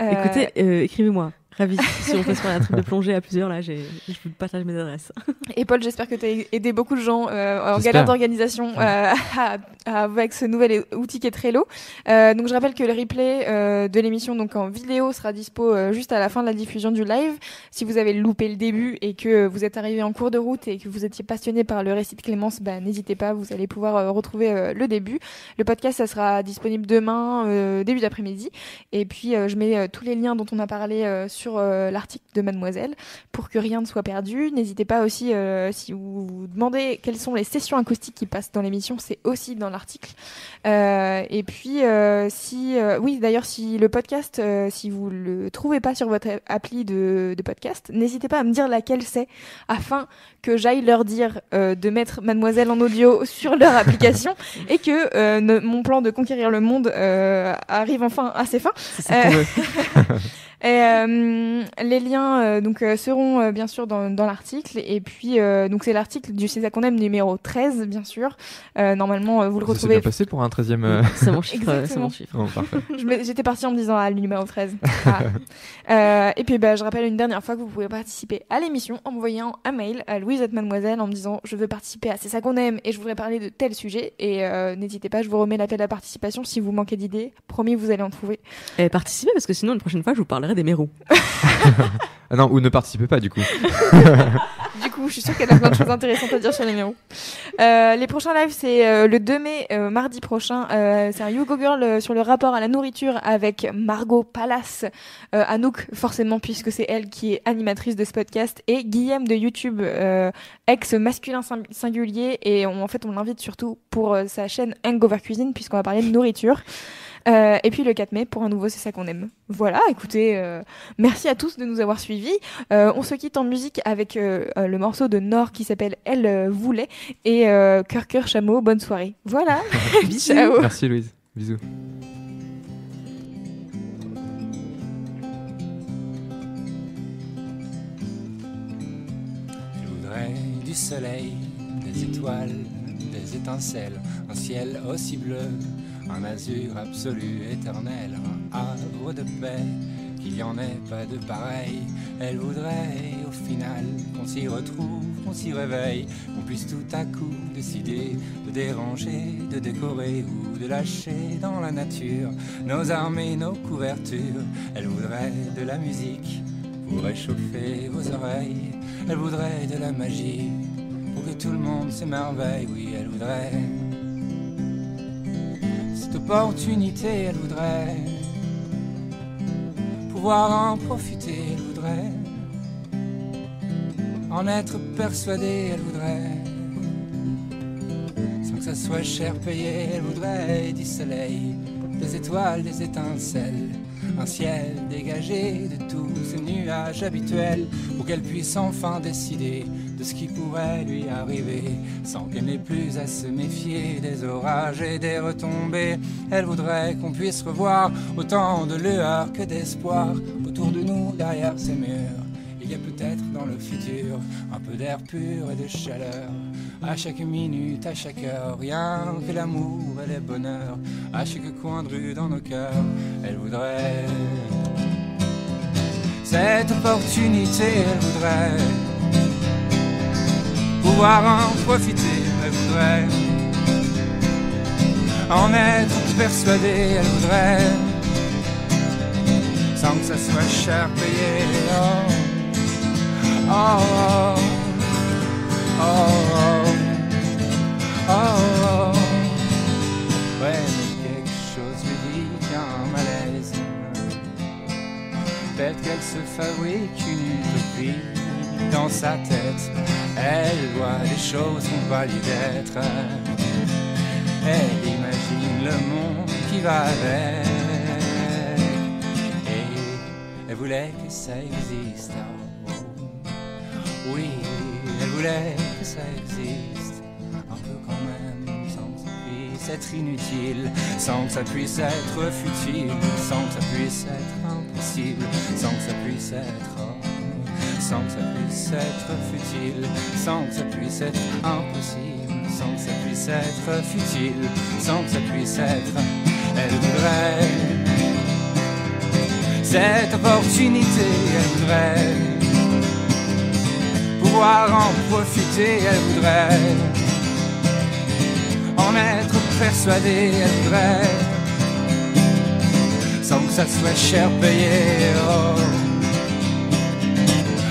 Euh, Écoutez, euh, écrivez-moi. Ravi. si on peut se faire un truc de plongée à plusieurs, là, j'ai, je vous partage mes adresses. Et Paul, j'espère que tu as aidé beaucoup de gens euh, en galère d'organisation euh, avec ce nouvel outil qui est Trello. Euh, donc je rappelle que le replay euh, de l'émission donc en vidéo sera dispo euh, juste à la fin de la diffusion du live. Si vous avez loupé le début et que vous êtes arrivé en cours de route et que vous étiez passionné par le récit de Clémence, bah, n'hésitez pas, vous allez pouvoir euh, retrouver euh, le début. Le podcast, ça sera disponible demain, euh, début d'après-midi. Et puis euh, je mets euh, tous les liens dont on a parlé euh, sur euh, l'article de Mademoiselle pour que rien ne soit perdu. N'hésitez pas aussi, euh, si vous vous demandez quelles sont les sessions acoustiques qui passent dans l'émission, c'est aussi dans l'article. Euh, et puis, si, oui, d'ailleurs, si le podcast, si vous le trouvez pas sur votre appli de, de podcast, n'hésitez pas à me dire laquelle c'est, afin que j'aille leur dire de mettre Mademoiselle en audio sur leur application et que ne- mon plan de conquérir le monde arrive enfin à ses fins. C'est ça. Et euh, les liens euh, donc euh, seront euh, bien sûr dans, dans l'article et puis euh, donc c'est l'article du C'est ça qu'on aime numéro 13 bien sûr. Euh, normalement vous le Ça retrouvez. passé pour un 13e. euh, C'est mon chiffre. C'est Exactement. mon chiffre. m'ai- J'étais partie en me disant ah le numéro 13. Ah. Euh, et puis bah, je rappelle une dernière fois que vous pouvez participer à l'émission en m'envoyant un mail à Louise Mademoiselle en me disant je veux participer à C'est ça qu'on aime et je voudrais parler de tel sujet et euh, n'hésitez pas je vous remets l'appel à participation si vous manquez d'idées promis vous allez en trouver. Et participez parce que sinon, une prochaine fois, je vous parlerai des mérous. Ah non, ou ne participez pas du coup. Du coup. Je suis sûre qu'elle a plein de choses intéressantes à dire sur les Mérous. Euh, les prochains lives, c'est euh, le 2 mai, euh, mardi prochain. Euh, c'est un Yogo Girl euh, sur le rapport à la nourriture avec Margot Palace, euh, Anouk forcément puisque c'est elle qui est animatrice de ce podcast et Guillaume de YouTube, euh, ex masculin sing- singulier et on- en fait on l'invite surtout pour euh, sa chaîne Hangover Cuisine puisqu'on va parler de nourriture. Euh, et puis le 4 mai pour un nouveau C'est ça qu'on aime. Voilà, écoutez, euh, merci à tous de nous avoir suivis. Euh, on se quitte en musique avec le morceau de Nord qui s'appelle Elle voulait et euh, Cœur Cœur Chameau. Bonne soirée. Voilà. Ciao. Merci Louise. Bisous. Je voudrais du soleil, des étoiles, des étincelles, un ciel aussi bleu, un azur absolu éternel, un havre de paix, qu'il n'y en ait pas de pareil. Elle voudrait au final qu'on s'y retrouve, qu'on s'y réveille, qu'on puisse tout à coup décider de déranger, de décorer ou de lâcher dans la nature nos armes et nos couvertures. Elle voudrait de la musique pour réchauffer vos oreilles. Elle voudrait de la magie pour que tout le monde s'émerveille. Oui, elle voudrait cette opportunité. Elle voudrait pouvoir en profiter. Elle voudrait en être persuadée. Elle voudrait sans que ça soit cher payé. Elle voudrait du soleil, des étoiles, des étincelles. Un ciel dégagé de tous ces nuages habituels pour qu'elle puisse enfin décider de ce qui pourrait lui arriver sans qu'elle n'ait plus à se méfier des orages et des retombées. Elle voudrait qu'on puisse revoir autant de lueurs que d'espoir autour de nous derrière ces murs. Il y a peut-être dans le futur un peu d'air pur et de chaleur. À chaque minute, à chaque heure, rien que l'amour et le bonheur. À chaque coin de rue dans nos cœurs, elle voudrait cette opportunité, elle voudrait pouvoir en profiter, elle voudrait en être persuadée, elle voudrait sans que ça soit cher payé. Oh. Oh, oh, oh, oh. Ouais, mais quelque chose lui dit qu'il y a un malaise. Peut-être qu'elle se fabrique une utopie dans sa tête. Elle voit des choses qu'on pas lui d'être. Elle imagine le monde qui va avec. Et elle voulait que ça existe. Oui, elle voulait que ça existe, un peu quand même, sans que ça puisse être inutile, sans que ça puisse être futile, sans que ça puisse être impossible, sans que ça puisse être, sans que ça puisse être futile, sans que ça puisse être impossible, sans que ça puisse être futile, sans que ça puisse être, elle voudrait cette opportunité, elle voudrait pouvoir en profiter, elle voudrait en être persuadée, elle voudrait sans que ça soit cher payé. Oh.